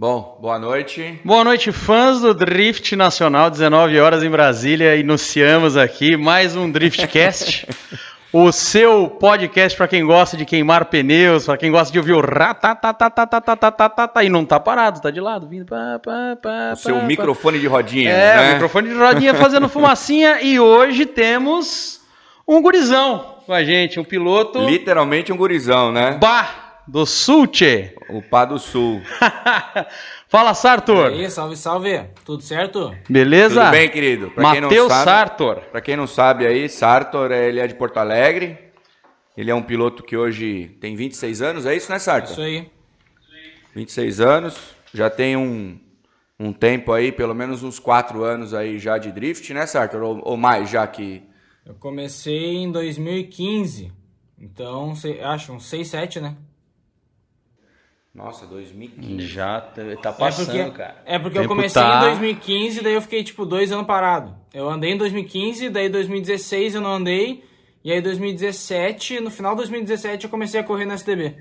Bom, boa noite. Boa noite, fãs do Drift Nacional, 19 horas em Brasília. Iniciamos aqui mais um Driftcast. o seu podcast para quem gosta de queimar pneus, para quem gosta de ouvir o ratatatatatatatata e não tá parado, tá de lado, vindo pá, pá, pá, o seu microfone de rodinha, É, né? microfone de rodinha fazendo fumacinha e hoje temos um gurizão com a gente, um piloto Literalmente um gurizão, né? Bah do Sulce. O Pá do Sul. Fala, Sartor. E aí, salve, salve. Tudo certo? Beleza? Tudo bem, querido? Pra quem não Matheus sabe- Sartor. Pra quem não sabe aí, Sartor, ele é de Porto Alegre. Ele é um piloto que hoje tem 26 anos, é isso, né, Sartor? Isso aí. 26 anos, já tem um, um tempo aí, pelo menos uns 4 anos aí já de drift, né, Sartor? Ou, ou mais, já que... Eu comecei em 2015. Então, sei- acho uns 6, 7, né? Nossa, 2015. Já tá tá é passando, porque, cara. É porque eu Tempo comecei tá- em 2015, daí eu fiquei tipo dois anos parado. Eu andei em 2015, daí 2016 eu não andei. E aí 2017, no final de 2017 eu comecei a correr no SDB.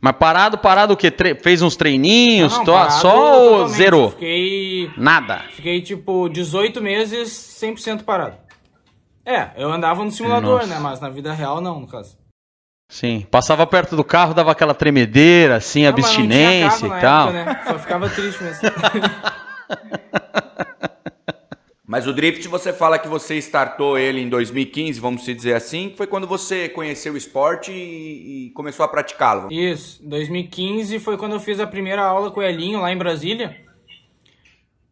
Mas parado, parado o quê? Tre- Fez uns treininhos, Não, só ou totalmente. zerou? Fiquei, Nada. fiquei tipo 18 meses 100% parado. É, eu andava no simulador, Nossa. né? Mas na vida real não, no caso. Sim. Passava perto do carro, dava aquela tremedeira, assim, Não, mas não tinha abstinência carro e na tal. época, né? Só ficava triste mesmo. Mas o drift, você fala que você startou ele em 2015, vamos se dizer assim, foi quando você conheceu o esporte e, e começou a praticá-lo. Isso, 2015 foi quando eu fiz a primeira aula com o Elinho lá em Brasília.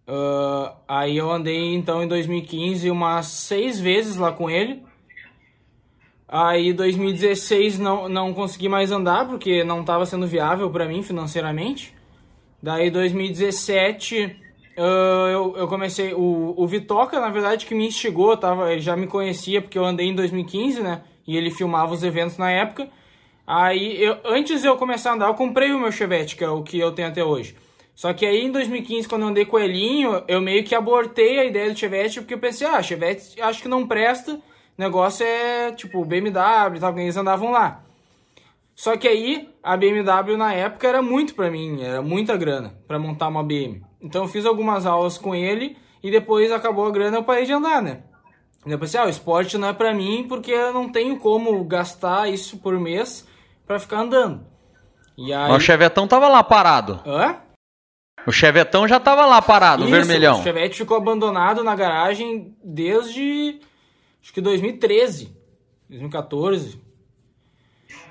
Ah, aí eu andei então em 2015 umas seis vezes lá com ele. Aí 2016 não, não consegui mais andar porque não estava sendo viável para mim financeiramente. Daí 2017 ah, eu, eu comecei. O, o Vitoca, na verdade, que me instigou, tava, ele já me conhecia porque eu andei em 2015, né? E ele filmava os eventos na época. Aí, eu, antes de eu começar a andar, eu comprei o meu Chevette, que é o que eu tenho até hoje. Só que aí em 2015, quando eu andei com o Elinho, eu meio que abortei a ideia do Chevette, porque eu pensei, ah, Chevette acho que não presta, o negócio é tipo BMW e tal, eles andavam lá. Só que aí a BMW na época era muito pra mim, era muita grana pra montar uma BM. Então eu fiz algumas aulas com ele e depois acabou a grana eu parei de andar, né? E eu pensei, ah, o esporte não é pra mim porque eu não tenho como gastar isso por mês pra ficar andando. E aí... Mas o Chevetão tava lá parado. Hã? O Chevetão já tava lá parado, o Isso, vermelhão. O Chevette ficou abandonado na garagem desde acho que 2013, 2014.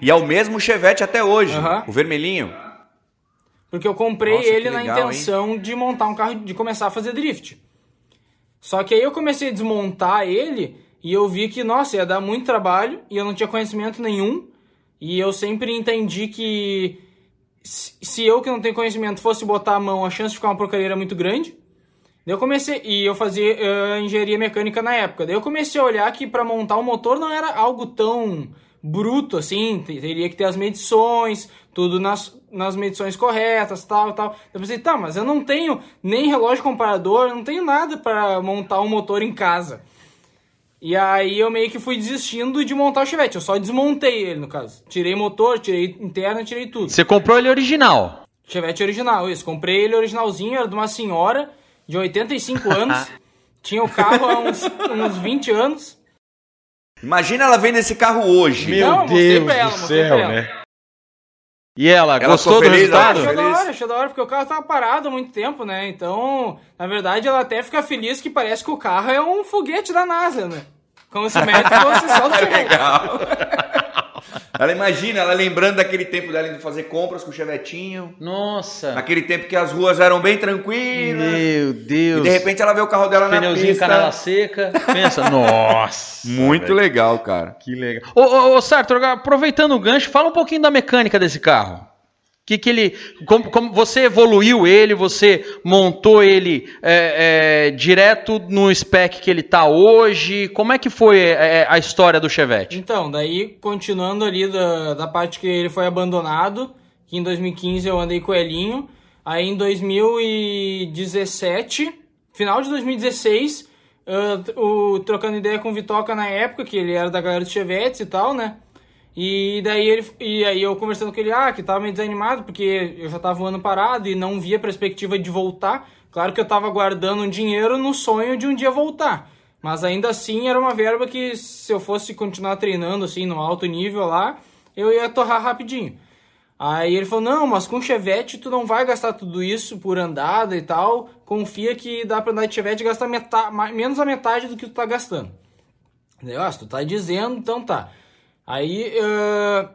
E é o mesmo Chevette até hoje, Aham. o vermelhinho. Porque eu comprei Nossa, ele na legal, intenção de montar um carro, de começar a fazer drift. Só que aí eu comecei a desmontar ele e eu vi que, nossa, ia dar muito trabalho e eu não tinha conhecimento nenhum. E eu sempre entendi que se se eu que não tenho conhecimento fosse botar a mão, a chance de ficar uma porcaria era muito grande. Daí eu comecei, e eu fazia eh, engenharia mecânica na época. Daí eu comecei a olhar que para montar o motor não era algo tão bruto assim, te- teria que ter as medições, tudo nas, nas medições corretas, tal, tal. Eu pensei, tá, mas eu não tenho nem relógio comparador, não tenho nada para montar um motor em casa. E aí eu meio que fui desistindo de montar o Chevette, eu só desmontei ele no caso. Tirei motor, tirei interna, tirei tudo. Você comprou ele original. Chevette original, isso. Comprei ele originalzinho, era de uma senhora de 85 anos. Tinha o carro há uns, uns 20 anos. Imagina ela vendo esse carro hoje. Meu Não, mostrei pra ela, mostrei pra ela. E ela, Ela gostou do feliz, ela resultado? ficou Achou da hora, achou da hora, porque o carro tava parado há muito tempo, né? Então, na verdade, ela até fica feliz que parece que o carro é um foguete da NASA, né? Como se o mérito fosse só do Chevette. Legal. ela imagina, ela lembrando daquele tempo dela indo fazer compras com o Chevetinho. Nossa. Naquele tempo que as ruas eram bem tranquilas. Meu E Deus. de repente ela vê o carro dela na Pneuzinho pista. canela seca. Pensa, nossa. Muito velho. legal, cara. Que legal. Ô, ô, ô Sartor, aproveitando o gancho, fala um pouquinho da mecânica desse carro. Que que ele, como, como você evoluiu ele, você montou ele é, é, direto no spec que ele tá hoje? Como é que foi é, a história do Chevette? Então, daí, continuando ali da, da parte que ele foi abandonado, que em 2015 eu andei com o Elinho, aí em 2017, final de 2016, eu, o, trocando ideia com o Vitoca na época, que ele era da galera do Chevette e tal, né? E daí ele e aí eu conversando com ele, ah, que tava meio desanimado, porque eu já tava um ano parado e não via perspectiva de voltar. Claro que eu tava guardando um dinheiro no sonho de um dia voltar. Mas ainda assim era uma verba que se eu fosse continuar treinando assim no alto nível lá, eu ia torrar rapidinho. Aí ele falou: "Não, mas com Chevette tu não vai gastar tudo isso por andada e tal. Confia que dá para andar de Chevette e gastar metade, menos a metade do que tu tá gastando." Eu, ah, tu tá dizendo, então tá. Aí uh,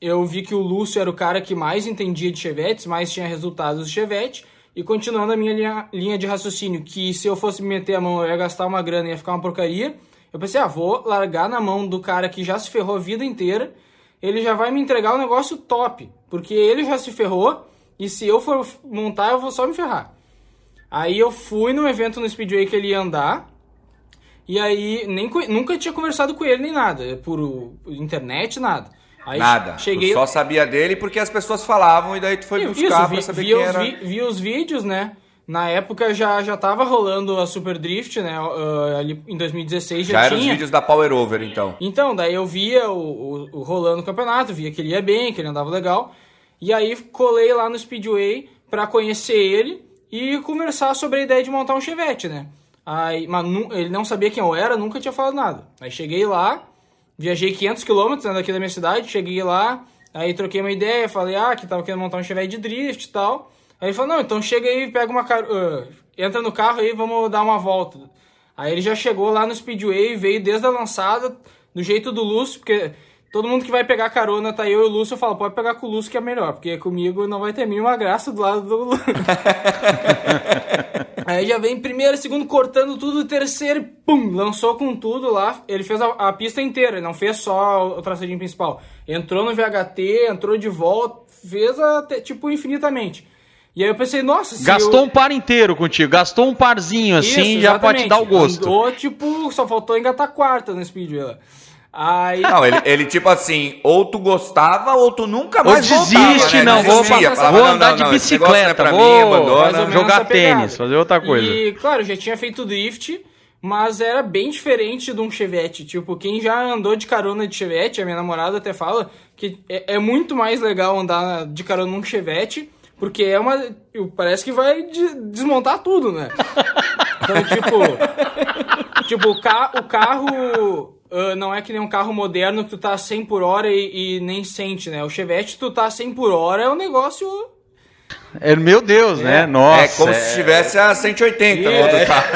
eu vi que o Lúcio era o cara que mais entendia de Chevettes, mais tinha resultados de Chevette. E continuando a minha linha, linha de raciocínio, que se eu fosse meter a mão eu ia gastar uma grana e ia ficar uma porcaria, eu pensei, ah, vou largar na mão do cara que já se ferrou a vida inteira, ele já vai me entregar um negócio top, porque ele já se ferrou e se eu for montar eu vou só me ferrar. Aí eu fui no evento no Speedway que ele ia andar, e aí nem, nunca tinha conversado com ele nem nada, por internet, nada. Aí Nada. Cheguei... Tu só sabia dele porque as pessoas falavam e daí tu foi buscar Isso, vi, pra saber quem era. Vi, vi os vídeos, né? Na época já, já tava rolando a Super Drift, né? Uh, ali em 2016 já, já eram os vídeos da Power Over, então. Então, daí eu via o, o, o, rolando o campeonato, via que ele ia bem, que ele andava legal. E aí colei lá no Speedway pra conhecer ele e conversar sobre a ideia de montar um Chevette, né? Aí, mas ele não sabia quem eu era, nunca tinha falado nada. Aí cheguei lá, Viajei 500 quilômetros né, daqui da minha cidade, cheguei lá, aí troquei uma ideia, falei, ah, que tava querendo montar um Chevette de drift e tal. Aí ele falou, não, então chega aí, pega uma car... Uh, entra no carro aí, vamos dar uma volta. Aí ele já chegou lá no Speedway, veio desde a lançada, do jeito do Lúcio, porque todo mundo que vai pegar carona, tá eu e o Lúcio, eu falo, pode pegar com o Lúcio que é melhor, porque comigo não vai ter mínima graça do lado do Lúcio. Aí já vem primeiro, segundo, cortando tudo, terceiro, pum, lançou com tudo lá. Ele fez a, a pista inteira, ele não fez só o traçadinho principal. Entrou no VHT, entrou de volta, fez até, tipo, infinitamente. E aí eu pensei, nossa... Gastou eu... um par inteiro contigo, gastou um parzinho assim, Isso, já pode te dar o gosto. Andou, tipo, só faltou engatar quarta no speed lá. Aí... Não, ele, ele tipo assim, ou tu gostava ou tu nunca mais ou desiste, voltava, né? não, vou, falava, vou andar não, não, de bicicleta, é vou mim, abandona, jogar tênis, fazer outra coisa. E, claro, já tinha feito drift, mas era bem diferente de um Chevette. Tipo, quem já andou de carona de Chevette, a minha namorada até fala que é, é muito mais legal andar de carona num Chevette, porque é uma. Parece que vai de, desmontar tudo, né? Então, tipo. tipo, o, ca, o carro uh, não é que nem um carro moderno que tu tá 100 por hora e, e, nem sente, né? O Chevette, tu tá 100 por hora, é um negócio... É, meu Deus, né? é. né? Nossa. É como é... se estivesse a 180 no outro carro.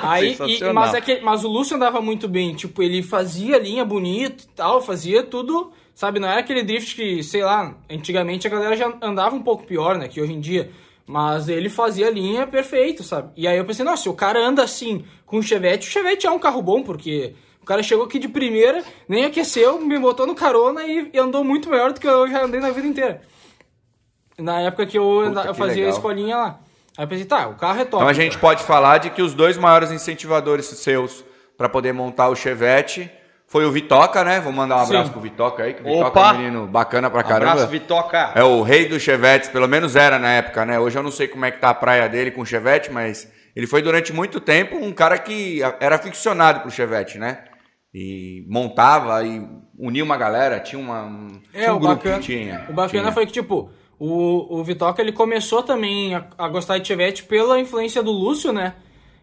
Aí, e, mas, é que, mas o Lúcio andava muito bem. Tipo, ele fazia linha bonita e tal, fazia tudo... Sabe, não era aquele drift que, sei lá, antigamente a galera já andava um pouco pior, né? Que hoje em dia... Mas ele fazia a linha perfeito, sabe? E aí eu pensei, nossa, se o cara anda assim com o Chevette, o Chevette é um carro bom, porque cara chegou aqui de primeira, nem aqueceu, me botou no carona e, andou muito melhor do que eu já andei na vida inteira. Na época que eu, Puta, eu fazia a escolinha lá. Aí eu pensei, tá, o carro é top. Então a gente pode falar de que os dois maiores incentivadores seus para poder montar o Chevette foi o Vitoca, né? Vou mandar um abraço Sim. pro Vitoca aí, que o Vitoca Opa. é um menino bacana pra caramba. Abraço, Vitoca. É o rei dos Chevettes, pelo menos era na época, né? Hoje eu não sei como é que tá a praia dele com o Chevette, mas ele foi durante muito tempo um cara que era aficionado pro Chevette, né? E montava e unia uma galera, tinha uma, um, é, tinha um o grupo bacana, que tinha. O bacana tinha. foi que, tipo, o, o Vitoca ele começou também a, a, gostar de Chevette pela influência do Lúcio, né?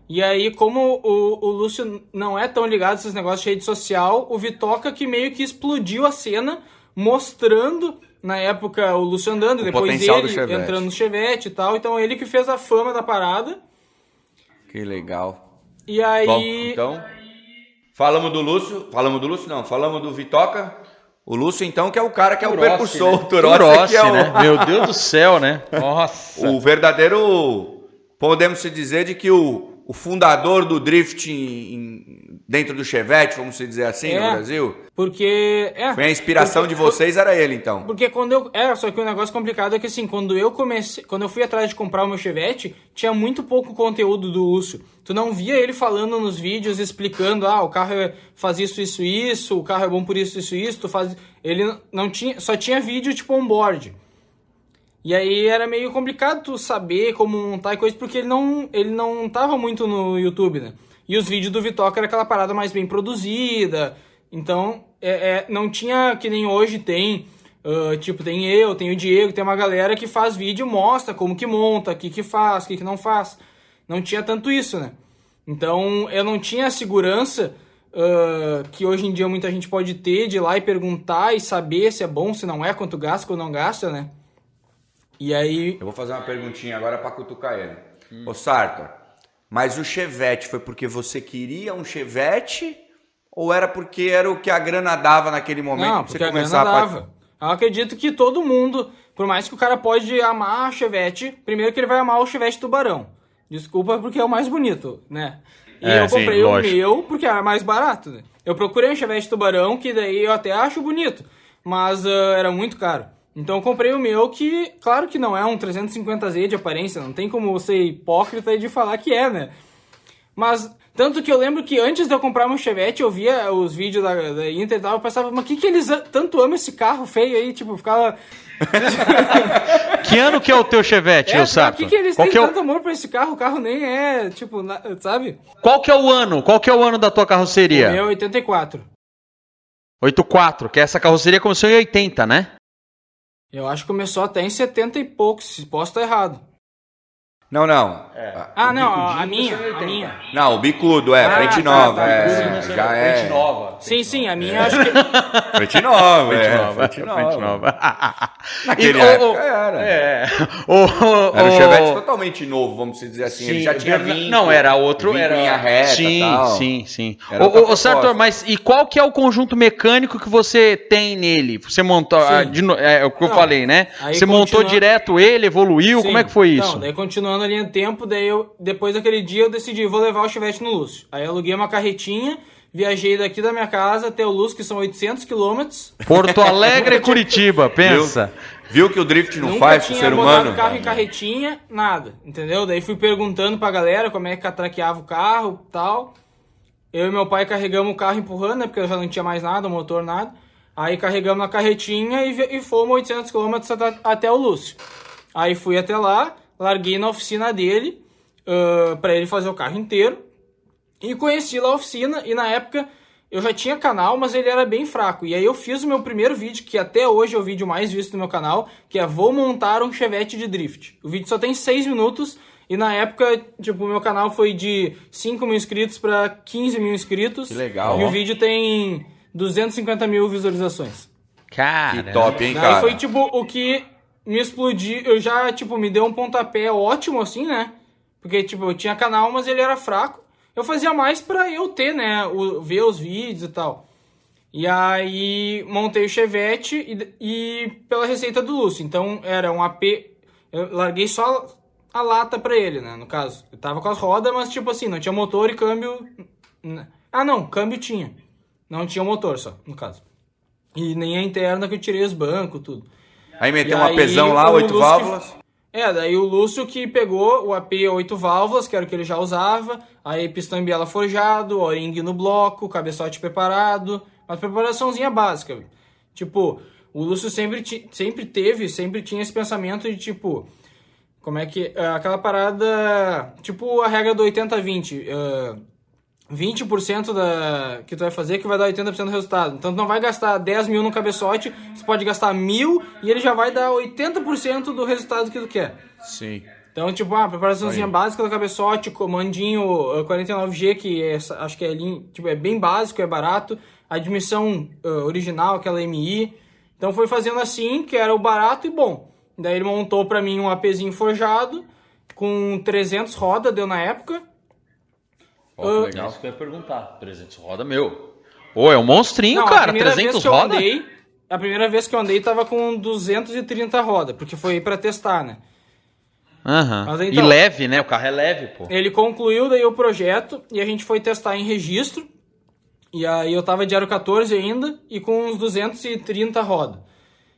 E aí, como o, o Lúcio não é tão ligado a esses negócios de rede social, o Vitoca que meio que explodiu a cena, mostrando, na época, o Lúcio andando, o depois ele entrando no Chevette e tal. Então, ele que fez a fama da parada. Que legal. E aí... Bom, então... Falamos do Lúcio, falamos do Lúcio não, falamos do Vitoca. O Lúcio, então, que é o cara que é o Turossi, percussor. Né? O Turossi, Turossi é o... né? Meu Deus do céu, né? Nossa. O verdadeiro... Podemos se dizer de que o, o fundador do drift em, dentro do Chevette, vamos dizer assim, é, no Brasil? Porque. É, Foi a inspiração porque, de vocês, era ele, então. Porque quando eu. É, só que o negócio complicado é que assim, quando eu comecei. Quando eu fui atrás de comprar o meu Chevette, tinha muito pouco conteúdo do Lúcio. Tu não via ele falando nos vídeos, explicando, ah, o carro é, faz isso, isso, isso, o carro é bom por isso, isso, isso, tu faz. Ele não tinha. Só tinha vídeo tipo on-board. E aí era meio complicado tu saber como montar e coisa, porque ele não, ele não tava muito no YouTube, né? E os vídeos do Vitoca era aquela parada mais bem produzida. Então, é, é, não tinha que nem hoje tem. Uh, tipo, tem eu, tem o Diego, tem uma galera que faz vídeo mostra como que monta, o que que faz, o que que não faz. Não tinha tanto isso, né? Então, eu não tinha a segurança uh, que hoje em dia muita gente pode ter de ir lá e perguntar e saber se é bom, se não é, quanto gasta, quanto não gasta, né? E aí... Eu vou fazer uma perguntinha agora pra cutucar ele. Hum. Ô, Sartor, mas o Chevette foi porque você queria um Chevette ou era porque era o que a grana dava naquele momento? Não, porque a grana dava. Eu acredito que todo mundo, por mais que o cara pode amar a Chevette, primeiro que ele vai amar o Chevette Tubarão. Desculpa porque é o mais bonito, né? E é, eu comprei sim, o meu porque era mais barato, né? Eu procurei um Chevette Tubarão que daí eu até acho bonito, mas uh, era muito caro. Então eu comprei o meu que, claro que não é um 350Z de aparência, não tem como ser hipócrita de falar que é, né? Mas tanto que eu lembro que antes de eu comprar meu Chevette, eu via os vídeos da, da Inter e tal, eu pensava, mas que que eles tanto amam esse carro feio aí? Tipo, ficava... que ano que é o teu Chevette, é, eu sabe? Por que, que eles Qual têm é tanto amor por esse carro? O carro nem é, tipo, na... sabe? Qual que é o ano? Qual que é o ano da tua carroceria? O meu é 84. 84, que essa carroceria começou em 80, né? Eu acho que começou até em 70 e poucos, se posso estar errado. Não, não. É. Ah, não, a minha, a minha. Não, o bicudo, é, ah, frente tá, nova. Tá, é, já é. Frente nova. Sim, sim, a minha acho que. frente nova, frente é, nova. Frente nova. Naquele e, época o, era. É. O, era um Chevette totalmente novo, vamos dizer assim. Sim, Ele já tinha vindo. Não, era outro. Era linha reta sim, tal. sim, sim. Ô, Sartor, mas e qual que é o conjunto mecânico que você tem nele? Você montou. Ah, de, é, o que eu falei, né? Você montou direto ele, evoluiu? Como é que foi isso? Não, daí continuando a linha do tempo, daí eu, depois daquele dia eu decidi, vou levar o Chevette no Lúcio. Aí eu aluguei uma carretinha, viajei daqui da minha casa até o Lúcio, que são 800 quilômetros. Porto Alegre, Curitiba, pensa. Viu? Viu que o drift não Nunca faz pro ser humano? carro em carretinha, nada, entendeu? Daí fui perguntando pra galera como é que atraqueava o carro tal. Eu e meu pai carregamos o carro empurrando, né? Porque eu já não tinha mais nada, motor, nada. Aí carregamos na carretinha e, e fomos 800 km até, até o Lúcio. Aí fui até lá, larguei na oficina dele uh, para ele fazer o carro inteiro e conheci lá a oficina e na época eu já tinha canal, mas ele era bem fraco. E aí eu fiz o meu primeiro vídeo, que até hoje é o vídeo mais visto do meu canal, que é Vou montar um Chevette de drift. O vídeo só tem 6 minutos e na época, tipo, o meu canal foi de 5 mil inscritos para 15 mil inscritos. Que legal. E ó. o vídeo tem 250 mil visualizações. Cara, que top, hein, cara? Aí foi tipo o que me explodiu, eu já, tipo, me deu um pontapé ótimo, assim, né? Porque, tipo, eu tinha canal, mas ele era fraco. Eu fazia mais pra eu ter, né? O, ver os vídeos e tal. E aí montei o Chevette e, e pela receita do Lúcio. Então era um AP. Eu larguei só a lata pra ele, né? No caso. Eu tava com as rodas, mas tipo assim, não tinha motor e câmbio. Ah, não, câmbio tinha. Não tinha motor só, no caso. E nem a interna que eu tirei os bancos, tudo. Aí meteu um apesão lá, oito válvulas. Que... É, daí o Lúcio que pegou o AP 8 válvulas, que era o que ele já usava, aí pistão em biela forjado, o-ring no bloco, cabeçote preparado, uma preparaçãozinha básica. Tipo, o Lúcio sempre, sempre teve, sempre tinha esse pensamento de tipo, como é que, é, aquela parada, tipo a regra do 80-20, uh, 20% da, que tu vai fazer que vai dar 80% do resultado. Então tu não vai gastar 10 mil no cabeçote, você pode gastar mil e ele já vai dar 80% do resultado que tu quer. Sim. Então, tipo, a ah, preparaçãozinha básica do cabeçote, comandinho 49G, que é, acho que é, tipo, é bem básico, é barato. Admissão uh, original, aquela MI. Então foi fazendo assim, que era o barato e bom. Daí ele montou para mim um APzinho forjado, com 300 rodas, deu na época. Ó, uh, legal. Isso que eu ia perguntar. 300 roda, meu. Ô, é um monstrinho, Não, cara. 300 roda? Andei, a primeira vez que eu andei tava com 230 roda, porque foi para testar, né? Uhum. então, e leve, né? O carro é leve, pô. Ele concluiu daí o projeto e a gente foi testar em registro. E aí eu tava de Aro 14 ainda e com uns 230 roda.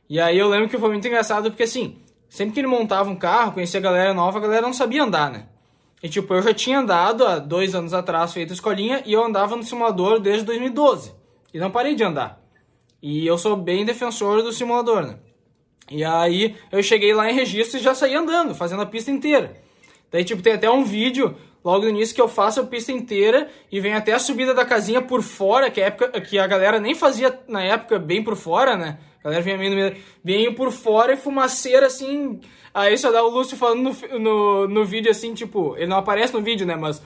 E aí eu lembro que foi muito engraçado porque assim, sempre que ele montava um carro, conhecia a galera nova, a galera não sabia andar, né? E tipo, eu já tinha andado há dois anos atrás, feito escolinha, e eu andava no simulador desde 2012. E não parei de andar. E eu sou bem defensor do simulador, né? E aí eu cheguei lá em registro e já saí andando, fazendo a pista inteira. Daí, tipo, tem até um vídeo logo no início que eu faço a pista inteira e venho até a subida da casinha por fora, que, a época, que a galera nem fazia na época bem por fora, né? A galera vinha meio, meio, por fora e fumaceira assim. Aí só dá o Lúcio falando no, no, no vídeo assim, tipo, ele não aparece no vídeo, né? Mas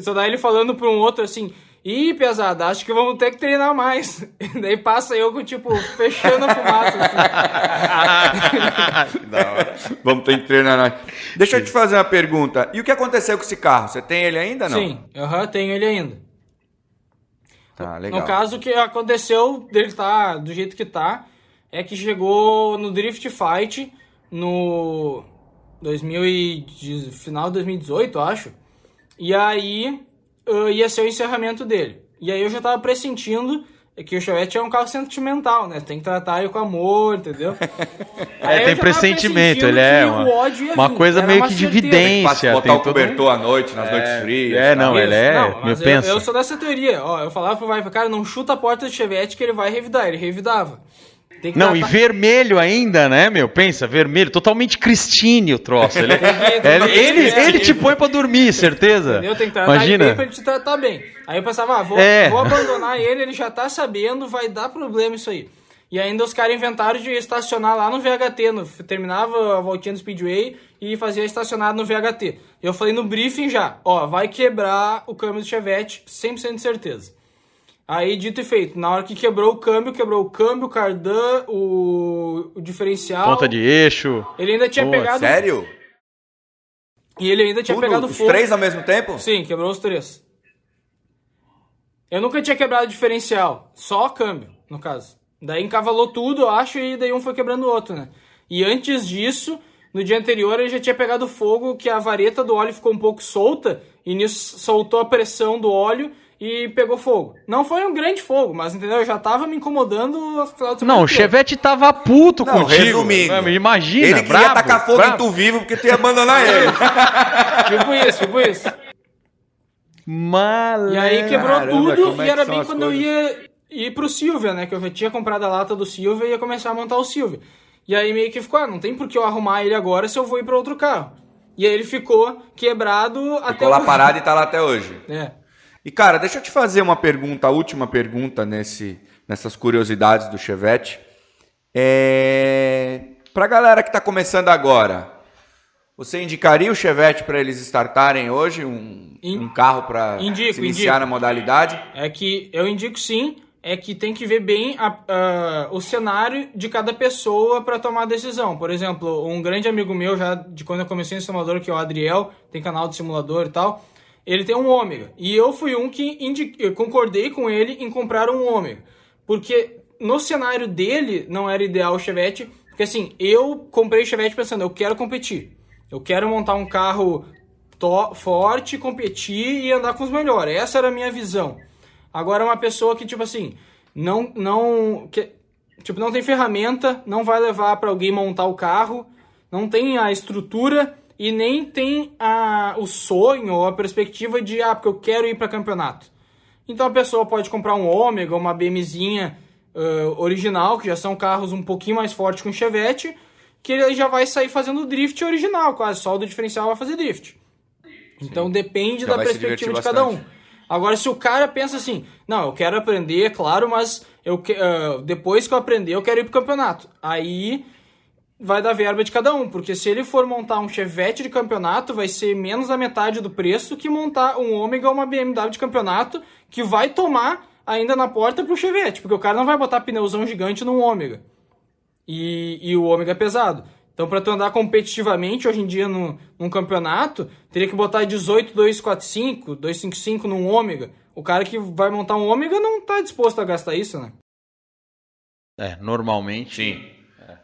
só dá ele falando pra um outro assim. Ih, pesada, acho que vamos ter que treinar mais. E daí passa eu com, tipo, fechando a fumaça. Assim. que da hora. Vamos ter que treinar mais. Deixa eu te fazer uma pergunta. E o que aconteceu com esse carro? Você tem ele ainda não? Sim, uhum, tenho ele ainda. Tá, legal. No caso, o que aconteceu dele tá do jeito que tá é que chegou no Drift Fight no 2000 e, final de 2018, acho. E aí uh, ia ser o encerramento dele. E aí eu já tava pressentindo que o Chevette é um carro sentimental, né? Tem que tratar ele com amor, entendeu? é, tem pressentimento, ele é uma, uma coisa meio que de evidência. Tem botar o cobertor à noite, nas é, noites frias. É, não, ele é, não, eu, penso. Eu, sou dessa teoria, ó, eu falava pro vai, cara, não chuta a porta do Chevette que ele vai revidar, ele revidava. Não, tratar... e vermelho ainda, né, meu? Pensa, vermelho, totalmente Christine o troço. Ele, ele, ele, ele, te põe pra dormir, certeza. Entendeu? Tem que tratar Imagina. ele bem pra ele te tratar bem. Aí eu pensava, ah, vou, é. vou abandonar ele, ele já tá sabendo, vai dar problema isso aí. E ainda os caras inventaram de estacionar lá no VHT, no, terminava a voltinha do Speedway e fazia estacionado no VHT. Eu falei no briefing já, ó, vai quebrar o câmbio do Chevette, 100% de certeza. Aí, dito e feito, na hora que quebrou o câmbio, quebrou o câmbio, o cardan, o, o diferencial. Ponta de eixo. Ele ainda tinha Pô, pegado. Sério? E ele ainda tinha Tudo? pegado os fogo. três ao mesmo tempo? Sim, quebrou os três. Eu nunca tinha quebrado o diferencial, só o câmbio, no caso. Daí encavalou tudo, eu acho, e daí um foi quebrando o outro, né? E antes disso, no dia anterior, ele já tinha pegado fogo, que a vareta do óleo ficou um pouco solta, e nisso soltou a pressão do óleo e pegou fogo. Não foi um grande fogo, mas entendeu? Eu já tava me incomodando Não, o Chevette tava puto não, contigo. Resumindo, imagina, ele queria bravo, tacar fogo bravo. em tu vivo porque tu ia abandonar ele. tipo isso, tipo isso. Malandro. E aí quebrou Caramba, tudo e era bem quando coisas? eu ia ir pro Silvia, né? Que eu já tinha comprado a lata do Silvia e ia começar a montar o Silvia. E aí meio que ficou, ah, não tem por que eu arrumar ele agora se eu vou ir para outro carro. E aí ele ficou quebrado ficou até Ficou lá hoje. parado e tá lá até hoje. É. E cara, deixa eu te fazer uma pergunta, a última pergunta nesse, nessas curiosidades do Chevette. É... Pra galera que está começando agora, você indicaria o Chevette para eles startarem hoje? Um, In... um carro para iniciar indico. na modalidade? É que eu indico sim, é que tem que ver bem a, a, o cenário de cada pessoa para tomar a decisão. Por exemplo, um grande amigo meu, já de quando eu comecei no simulador, que é o Adriel, tem canal de simulador e tal ele tem um ômega. E eu fui um que concordei com ele em comprar um ômega. Porque no cenário dele não era ideal o Chevette. Porque assim, eu comprei o Chevette pensando, eu quero competir. Eu quero montar um carro forte, competir e andar com os melhores. Essa era a minha visão. Agora uma pessoa que, tipo assim, não. não que, tipo, não tem ferramenta, não vai levar para alguém montar o carro, não tem a estrutura e nem tem a, o sonho ou a perspectiva de, ah, porque eu quero ir para campeonato. Então a pessoa pode comprar um Ômega, uma BMzinha uh, original, que já são carros um pouquinho mais fortes que um Chevette, que ele já vai sair fazendo drift original, quase só o do diferencial vai fazer drift. Então Sim. depende já da perspectiva de cada um. Agora, se o cara pensa assim, não, eu quero aprender, é claro, mas eu, uh, depois que eu aprender, eu quero ir pro campeonato. Aí vai dar verba de cada um, porque se ele for montar um Chevette de campeonato, vai ser menos da metade do preço que montar um Ômega ou uma BMW de campeonato, que vai tomar ainda na porta pro Chevette, porque o cara não vai botar pneuzão gigante num Ômega. E, e o Ômega é pesado. Então, para tu andar competitivamente hoje em dia no, num campeonato, teria que botar 18, 245, 255 num Ômega. O cara que vai montar um Ômega não tá disposto a gastar isso, né? É, normalmente.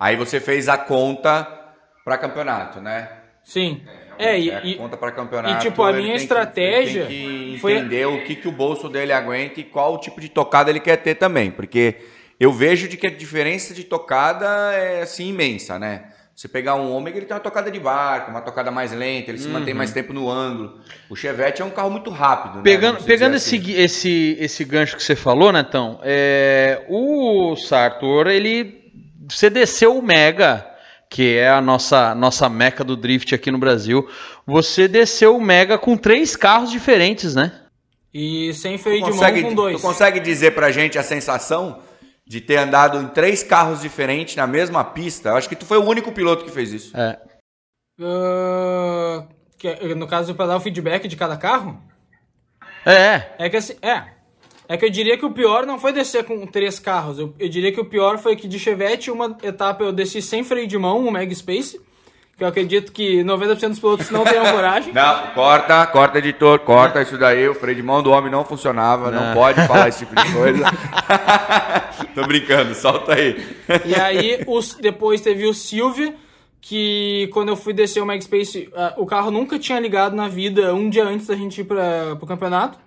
Aí você fez a conta para campeonato, né? Sim. É, e, é, conta para campeonato. E tipo, a minha estratégia que, tem que foi entender o que, que o bolso dele aguenta e qual o tipo de tocada ele quer ter também, porque eu vejo de que a diferença de tocada é assim imensa, né? Você pegar um Ômega, ele tem uma tocada de barco, uma tocada mais lenta, ele se mantém mais tempo no ângulo. O Chevette é um carro muito rápido, né? Pegando, pegando esse, assim. esse, esse gancho que você falou, Netão, é, o Sartor, ele você desceu o Mega que é a nossa, nossa meca do drift aqui no Brasil. Você desceu o Mega com três carros diferentes, né? E sem freio de consegue, mão com dois. tu consegue dizer pra gente a sensação de ter andado em três carros diferentes na mesma pista? Eu acho que tu foi o único piloto que fez isso. É. Que- no caso, para dar o feedback de cada carro? É, É que assim, é. É que eu diria que o pior não foi descer com três carros. Eu, eu diria que o pior foi que de Chevette, uma etapa eu desci sem freio de mão, um Mega Space. Que eu acredito que 90% dos pilotos não tenham coragem. Não, corta, corta, editor, corta isso daí. O freio de mão do homem não funcionava, não, Não. pode falar esse tipo de coisa. Tô brincando, solta aí. E aí, os, depois teve o Silvia, que quando eu fui descer o Mega Space, ah, o carro nunca tinha ligado na vida um dia antes da gente ir pra, pro campeonato.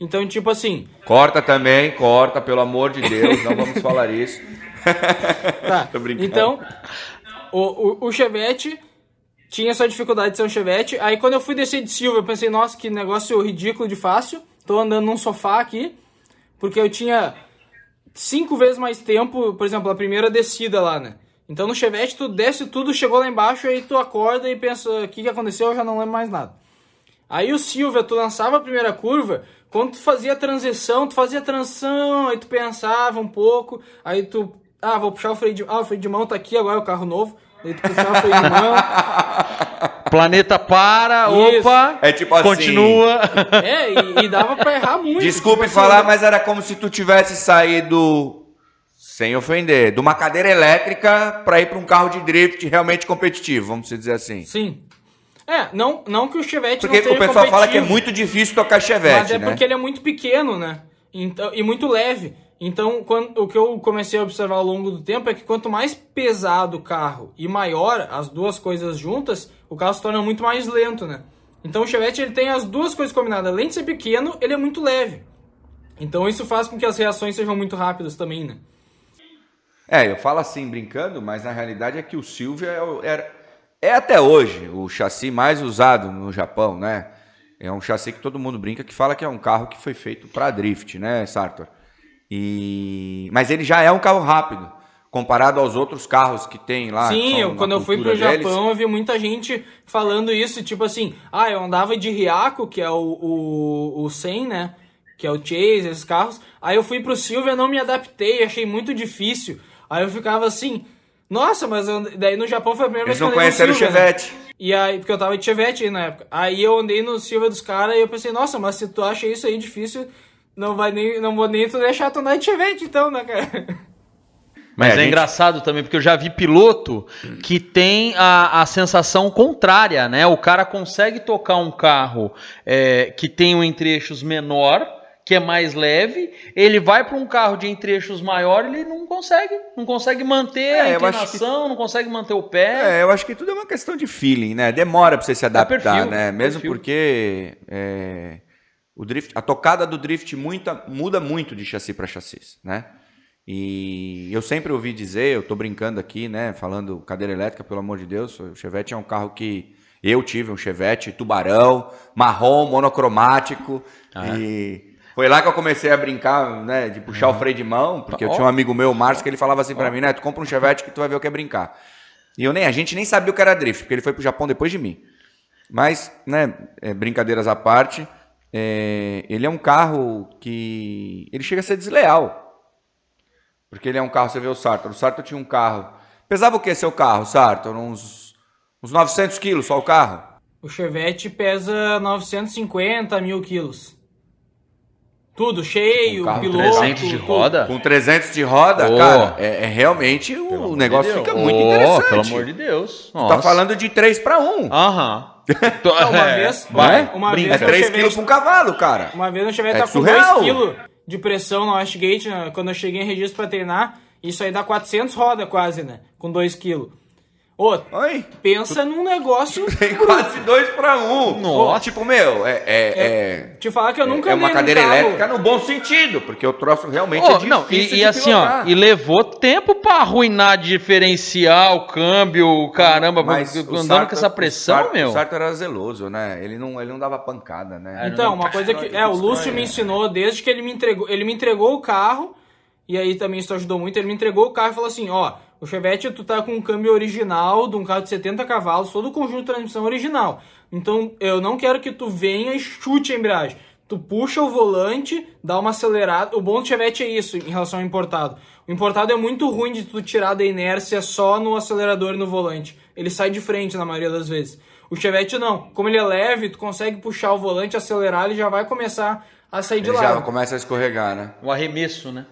Então, tipo assim, Corta também, corta, pelo amor de Deus, não vamos falar isso. Tá. Tô brincando. Então, o, o, o Chevette tinha essa dificuldade de ser um Chevette. Aí quando eu fui descer de Silva, eu pensei, nossa, que negócio ridículo de fácil. Tô andando num sofá aqui, porque eu tinha cinco vezes mais tempo, por exemplo, a primeira descida lá, né? Então no Chevette tu desce tudo, chegou lá embaixo, aí tu acorda e pensa, o que, que aconteceu? Eu já não lembro mais nada. Aí o Silvia, tu lançava a primeira curva, quando tu fazia a transição, tu fazia a transição, aí tu pensava um pouco, aí tu, ah, vou puxar o freio de, ah, o freio de mão tá aqui, agora é o carro novo, aí tu puxava o freio de mão, planeta para, Isso. opa, É tipo assim. continua. é, e, e dava pra errar muito. Desculpe tipo assim, falar, mas era como se tu tivesse saído, sem ofender, de uma cadeira elétrica pra ir pra um carro de drift realmente competitivo, vamos dizer assim. Sim. É, não, não que o Chevette Porque não seja o pessoal fala que é muito difícil tocar chevette, Mas é né? porque ele é muito pequeno, né? Então, e muito leve. Então, quando, o que eu comecei a observar ao longo do tempo é que quanto mais pesado o carro e maior as duas coisas juntas, o carro se torna muito mais lento, né? Então o Chevette ele tem as duas coisas combinadas. Além de ser pequeno, ele é muito leve. Então isso faz com que as reações sejam muito rápidas também, né? É, eu falo assim brincando, mas na realidade é que o Silvia é, era- é até hoje o chassi mais usado no Japão, né? É um chassi que todo mundo brinca que fala que é um carro que foi feito para drift, né, Sartor? E mas ele já é um carro rápido comparado aos outros carros que tem lá. Sim, eu, quando eu fui pro deles. Japão, eu vi muita gente falando isso, tipo assim, ah, eu andava de Riaco, que é o, o, o 100, né? Que é o Chase, esses carros. Aí eu fui pro Silvia, não me adaptei, achei muito difícil. Aí eu ficava assim, nossa, mas eu daí no Japão foi a primeira Eles vez que não eu andei no conheceram o Silvia, né? Chevette. E aí, porque eu tava de Chevette aí na época. Aí eu andei no Silvia dos caras e eu pensei, nossa, mas se tu acha isso aí difícil, não vai nem, não vou nem tu deixar tu andar de Chevette então, né, cara? Mas É, é, a gente- engraçado também, porque eu já vi piloto que tem a, a sensação contrária, né? O cara consegue tocar um carro é, que tem um entre-eixos menor, que é mais leve, ele vai para um carro de entre-eixos maior, ele não consegue, não consegue manter É, a inclinação, não consegue manter o pé. É, eu acho que tudo é uma questão de feeling, né? Demora pra você se adaptar, perfil, né? é Mesmo perfil. porque é, o drift, a tocada do drift muita, muda muito de chassi para chassi, né? E eu sempre ouvi dizer, eu tô brincando aqui, né? Falando cadeira elétrica, pelo amor de Deus, o Chevette é um carro que eu tive um Chevette tubarão, marrom, monocromático Ah, é? e foi lá que eu comecei a brincar, né, de puxar o freio de mão, porque eu tinha um amigo meu, o Márcio, que ele falava assim pra mim, né, tu compra um Chevette que tu vai ver o que é brincar. E eu nem, a gente nem sabia o que era drift, porque ele foi pro Japão depois de mim. Mas, né, é, brincadeiras à parte, é, ele é um carro que ele chega a ser desleal. Porque ele é um carro, você vê o Sartor. O Sartor tinha um carro. Pesava o que seu carro, Sartor? Uns, uns 900 quilos só o carro? O Chevette pesa 950 mil quilos. Tudo, cheio, Um carro piloto. 300 de tudo. roda? Com 300 de roda, Ô. cara, é, é realmente o negócio Deus. fica muito interessante. Pelo amor de Deus. Tu tá falando de 3 para 1. Aham. Não, uma É, vez, vai, uma. É vez no 3 Chevette- quilos pra um cavalo, cara. Uma vez no Chevette É tá com surreal. 2 kg de pressão no Westgate, né? quando eu cheguei em registro pra treinar, isso aí dá 400 rodas quase, né? Com 2 kg. Ô, Oi. pensa num negócio... Tem quase 2 para 1. Nossa. Tipo, meu, é, é, é, Te falar que eu nunca é uma cadeira carro- elétrica no bom sentido, porque o troço realmente é difícil não, e, de e assim, ó, pilotar. e levou tempo pra arruinar diferencial, câmbio, caramba, Mas andando Sartor- com essa pressão, o meu. O Sartor era zeloso, né? Ele não, ele não dava pancada, né? Então, uma coisa que. É, o Lúcio me ensinou desde que ele me entregou. Ele me entregou o carro, e aí também isso ajudou muito. Ele me entregou o carro e falou assim: ó, O Chevette, tu tá com um câmbio original de um carro de 70 cavalos, todo o conjunto de transmissão original. Então, eu não quero que tu venha e chute a embreagem. Tu puxa o volante, dá uma acelerada. O bom do Chevette é isso em relação ao importado. O importado é muito ruim de tu tirar da inércia só no acelerador e no volante. Ele sai de frente na maioria das vezes. O Chevette não. Como ele é leve, tu consegue puxar o volante, acelerar, ele já vai começar a sair de Ele lado. já começa a escorregar, né? O arremesso, né?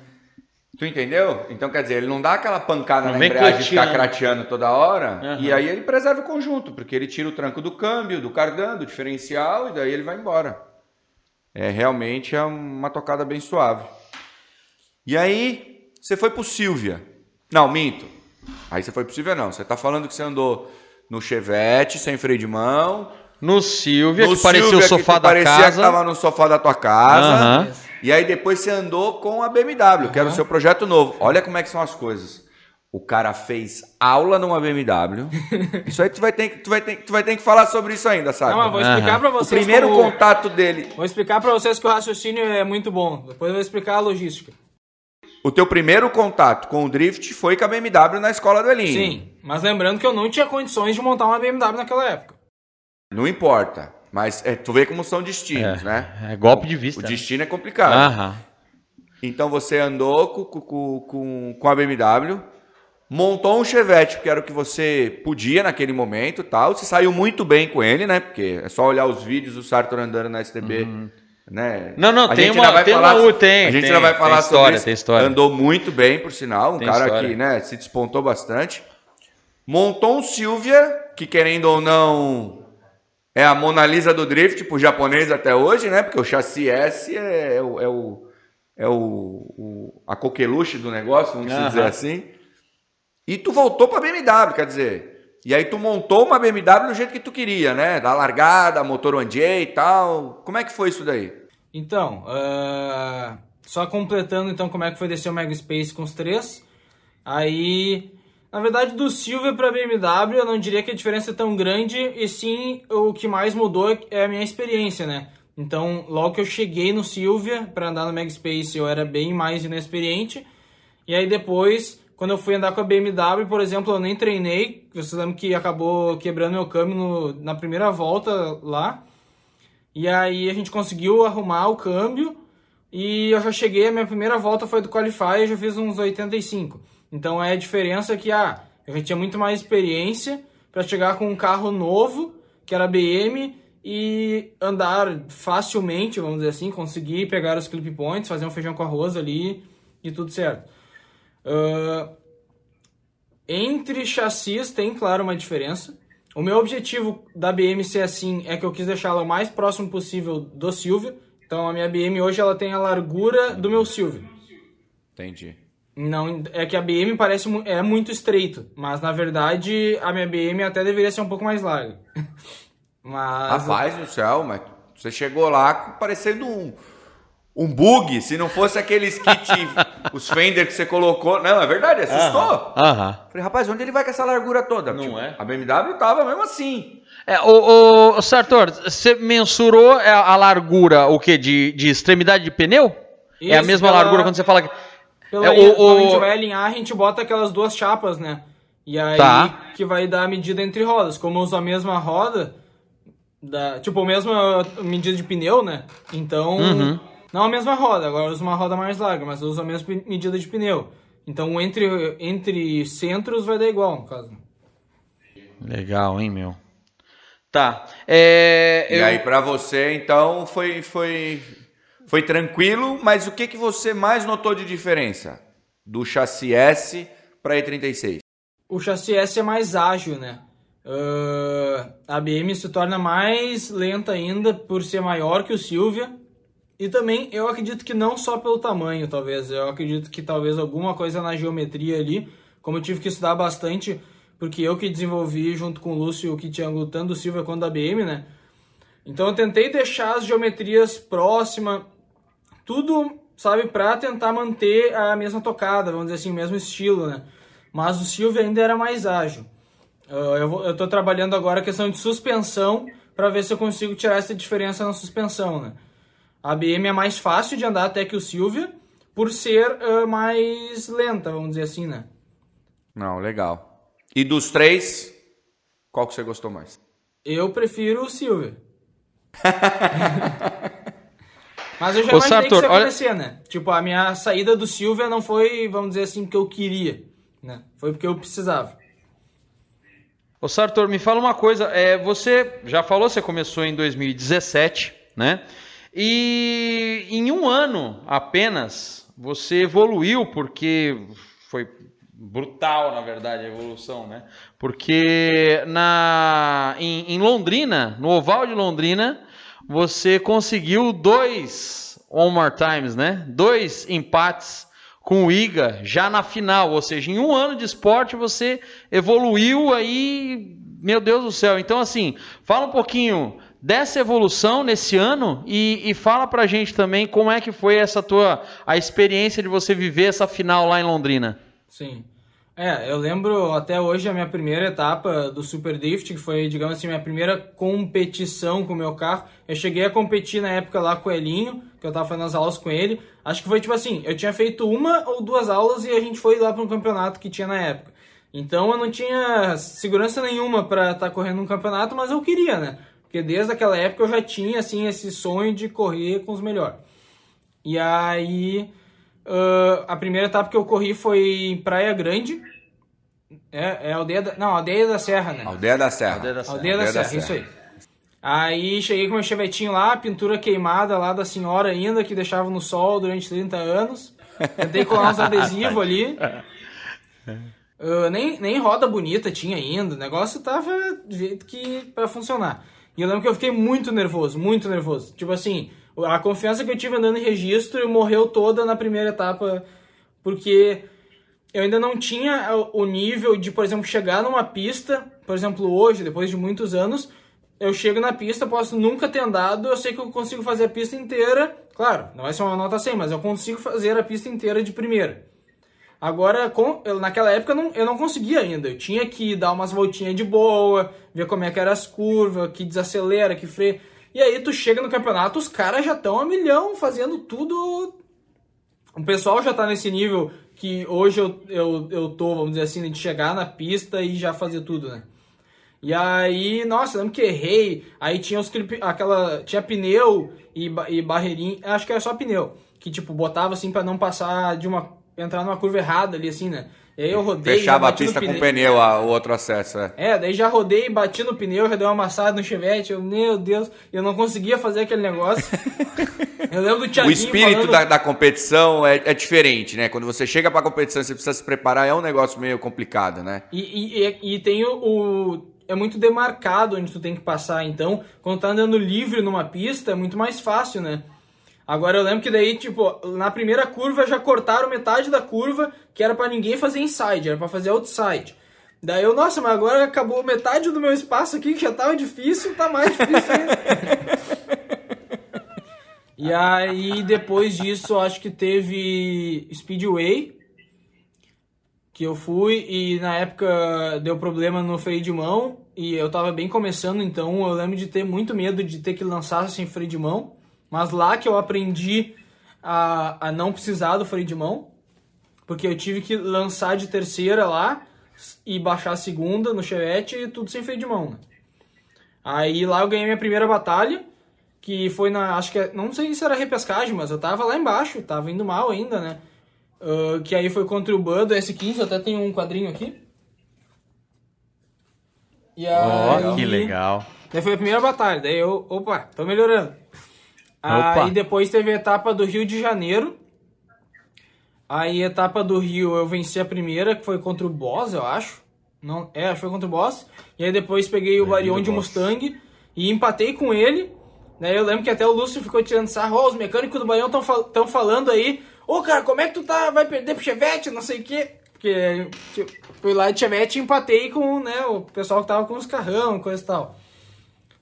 Tu entendeu? Então, quer dizer, ele não dá aquela pancada Não na embreagem de ficar crateando. toda hora. Aham. E aí ele preserva o conjunto, porque ele tira o tranco do câmbio, do cardan, do diferencial, e daí ele vai embora. É realmente é uma tocada bem suave. E aí, você foi pro Silvia. Não, minto. Aí você foi pro Silvia, não. Você tá falando que você andou no Chevette, sem freio de mão. No Silvia, no que parecia Silvia, o sofá que da parecia casa. que tava no sofá da tua casa. Aham. E aí depois você andou com a BMW, que era o seu projeto novo. Olha como é que são as coisas. O cara fez aula numa BMW. Isso aí tu vai ter, que- tu vai ter, tu vai ter que falar sobre isso ainda, sabe? Não, mas vou explicar Aham. pra o vocês. primeiro como- contato dele, Vou explicar pra vocês que o raciocínio é muito bom. Depois eu vou explicar a logística. o teu primeiro contato com o drift foi com a BMW na escola do Elinho. Sim, mas lembrando que eu não tinha condições de montar uma BMW naquela época. Não importa. Mas é, tu vê como são destinos, né? É golpe de vista. O destino é complicado. Aham. Então você andou com, com, com, com a BMW, montou um Chevette, porque era o que você podia naquele momento tal. Você saiu muito bem com ele, né? Porque é só olhar os vídeos do Sartor andando na STB. Né? Uhum. Não, não, A tem gente uma- vai tem falar, uma- tem, A gente tem, ainda vai falar história, sobre isso. tem história. Andou muito bem, por sinal. Um Tem cara história. que né, se despontou bastante. Montou um Silvia, que querendo ou não é a Mona Lisa do drift pro japonês até hoje, né? Porque o chassi S é, o, é, o, é o, o- a coqueluche do negócio, vamos Aham. dizer assim. E tu voltou pra BMW, quer dizer. E aí tu montou uma BMW do jeito que tu queria, né? Da largada, motor one e tal. Como é que foi isso daí? Então, ah, só completando então como é que foi descer o Mega Space com os três. Aí, na verdade, do Silvia para BMW, eu não diria que a diferença é tão grande, e sim o que mais mudou é a minha experiência, né? Então, logo que eu cheguei no Silvia para andar no Space, eu era bem mais inexperiente. E aí depois, quando eu fui andar com a BMW, por exemplo, eu nem treinei. Vocês lembram que acabou quebrando meu câmbio no- na primeira volta lá. E aí a gente conseguiu arrumar o câmbio e eu já cheguei, a minha primeira volta foi do Qualify, eu já fiz uns 85. Então é a diferença que ah, eu já tinha muito mais experiência para chegar com um carro novo, que era BM, e andar facilmente, vamos dizer assim, conseguir pegar os clip points, fazer um feijão com arroz ali e tudo certo. Ah, entre chassis tem, claro, uma diferença. O meu objetivo da BM ser assim é que eu quis deixá-la o mais próximo possível do Silvia. Então a minha BM hoje ela tem a largura do meu Silvia. Entendi. Não, é que a BM parece é muito estreito, mas na verdade a minha BM até deveria ser um pouco mais larga. Mas Rapaz do céu, mas você chegou lá parecendo um, um bug. Se não fosse aqueles kit, os Fender que você colocou. Não, é verdade, assustou. Aham. Falei, rapaz, onde ele vai com essa largura toda? Não Tipo, é? A BMW tava mesmo assim. É, o, o, o Sartor, você mensurou a, a largura, o quê? De, de extremidade de pneu? é a Isso, mesma pela- largura quando você fala que. Pela, É, o- quando a gente o- vai alinhar, a gente bota aquelas duas chapas, né? E aí Tá. que vai dar a medida entre rodas. Como eu uso a mesma roda, da, tipo, a mesma medida de pneu, né? Então, Uhum. não a mesma roda, agora eu uso uma roda mais larga, mas eu uso a mesma medida de pneu. Então, entre, entre centros vai dar igual, no caso. Legal, hein, meu? Tá. É, E eu- aí, pra você, então, foi, foi, foi tranquilo, mas o que, que você mais notou de diferença do chassi S pra E36? O chassi S é mais ágil, né? Ah, a BM se torna mais lenta ainda por ser maior que o Silvia. E também eu acredito que não só pelo tamanho, talvez. Eu acredito que talvez alguma coisa na geometria ali, como eu tive que estudar bastante, porque eu que desenvolvi junto com o Lúcio o kit ângulo tanto do Silvia quanto da BM, né? Então eu tentei deixar as geometrias próximas, tudo, sabe, pra tentar manter a mesma tocada, vamos dizer assim, o mesmo estilo, né? Mas o Silvia ainda era mais ágil. Ah, eu, vou, eu tô trabalhando agora a questão de suspensão para ver se eu consigo tirar essa diferença na suspensão, né? A BM é mais fácil de andar até que o Silvia, por ser ah, mais lenta, vamos dizer assim, né? Não, legal. E dos três, qual que você gostou mais? Eu prefiro o Silver. Mas eu já Ô, imaginei que Sartor, isso ia olha- acontecer, né? Tipo, a minha saída do Silvia não foi, vamos dizer assim, porque eu queria, né? Foi porque eu precisava. Ô Sartor, me fala uma coisa. É, você já falou, você começou em 2017, né? E em um ano apenas você evoluiu, porque foi brutal, na verdade, a evolução, né? Porque na, em, em Londrina, no Oval de Londrina, você conseguiu dois on more times, né? Dois empates com o Iga já na final, ou seja, em um ano de esporte você evoluiu aí, meu Deus do céu. Então, assim, fala um pouquinho dessa evolução nesse ano e, e fala pra gente também como é que foi essa tua a experiência de você viver essa final lá em Londrina. Sim. É, eu lembro até hoje a minha primeira etapa do Super Drift, que foi, digamos assim, minha primeira competição com o meu carro. Eu cheguei a competir na época lá com o Elinho, que eu tava fazendo as aulas com ele. Acho que foi tipo assim, eu tinha feito uma ou duas aulas e a gente foi lá para um campeonato que tinha na época. Então eu não tinha segurança nenhuma para estar correndo um campeonato, mas eu queria, né? Porque desde aquela época eu já tinha assim esse sonho de correr com os melhores. E aí ah, a primeira etapa que eu corri foi em Praia Grande. É, é aldeia da, não, aldeia da Serra, né? Aldeia da Serra. Aldeia da Serra. Aldeia da Aldeia da Serra, isso Serra. aí. Aí cheguei com meu chevetinho lá, pintura queimada lá da senhora ainda, que deixava no sol durante 30 anos. Tentei colar uns adesivos ali. Ah, nem, nem roda bonita tinha ainda, o negócio tava do jeito que para funcionar. E eu lembro que eu fiquei muito nervoso, muito nervoso. Tipo assim, a confiança que eu tive andando em registro morreu toda na primeira etapa, porque eu ainda não tinha o nível de, por exemplo, chegar numa pista, por exemplo, hoje, depois de muitos anos, eu chego na pista, posso nunca ter andado, eu sei que eu consigo fazer a pista inteira. Claro, não vai ser uma nota 100, mas eu consigo fazer a pista inteira de primeira. Agora, com, eu, naquela época não, eu não conseguia ainda. Eu tinha que dar umas voltinhas de boa, ver como é que eram as curvas, que desacelera, que freia. E aí tu chega no campeonato, os caras já estão a milhão, fazendo tudo. O pessoal já tá nesse nível que hoje eu, eu, eu tô, vamos dizer assim, de chegar na pista e já fazer tudo, né? E aí, nossa, lembro que errei. Aí tinha os aquela. Tinha pneu e, e barreirinha. Acho que era só pneu. Que tipo, botava assim pra não passar de uma. entrar numa curva errada ali, assim, né? E aí eu rodei. Fechava a pista com pneu. pneu, a- o outro acesso. É. É, daí já rodei, bati no pneu, já dei uma amassada no chevette. Eu, meu Deus, eu não conseguia fazer aquele negócio. eu lembro do O Thiaguinho espírito falando... da, da competição é, é diferente, né? Quando você chega pra competição e você precisa se preparar, é um negócio meio complicado, né? E, e, e- e tem o, o- É muito demarcado onde tu tem que passar, então, quando tá andando livre numa pista, é muito mais fácil, né? Agora eu lembro que daí, tipo, na primeira curva já cortaram metade da curva, que era pra ninguém fazer inside, era pra fazer outside. Daí eu, nossa, mas agora acabou metade do meu espaço aqui, que já tava difícil, tá mais difícil ainda. e aí, depois disso, acho que teve Speedway, que eu fui e na época deu problema no freio de mão e eu tava bem começando, então eu lembro de ter muito medo de ter que lançar sem freio de mão, mas lá que eu aprendi a, a não precisar do freio de mão, porque eu tive que lançar de terceira lá e baixar a segunda no chevette e tudo sem freio de mão. Né? Aí lá eu ganhei minha primeira batalha, que foi na, acho que, é- não sei se era repescagem, mas eu tava lá embaixo, tava indo mal ainda, né? Ah, que aí foi contra o Bud, S15, até tem um quadrinho aqui. E aí, que legal. Daí foi a primeira batalha, daí eu, opa, tô melhorando. Opa. Aí depois teve a etapa do Rio de Janeiro. Aí a etapa do Rio eu venci a primeira, que foi contra o Boss, eu acho. Não, é, acho que foi contra o Boss. E aí depois peguei o Barion de. Mustang e empatei com ele. Daí eu lembro que até o Lúcio ficou tirando sarro, ó, os mecânicos do Barion estão falando aí, ô cara, como é que tu tá, vai perder pro Chevette, não sei o quê. Porque tipo, fui lá de Chevette e empatei com né, o pessoal que tava com os carrão, coisa e tal.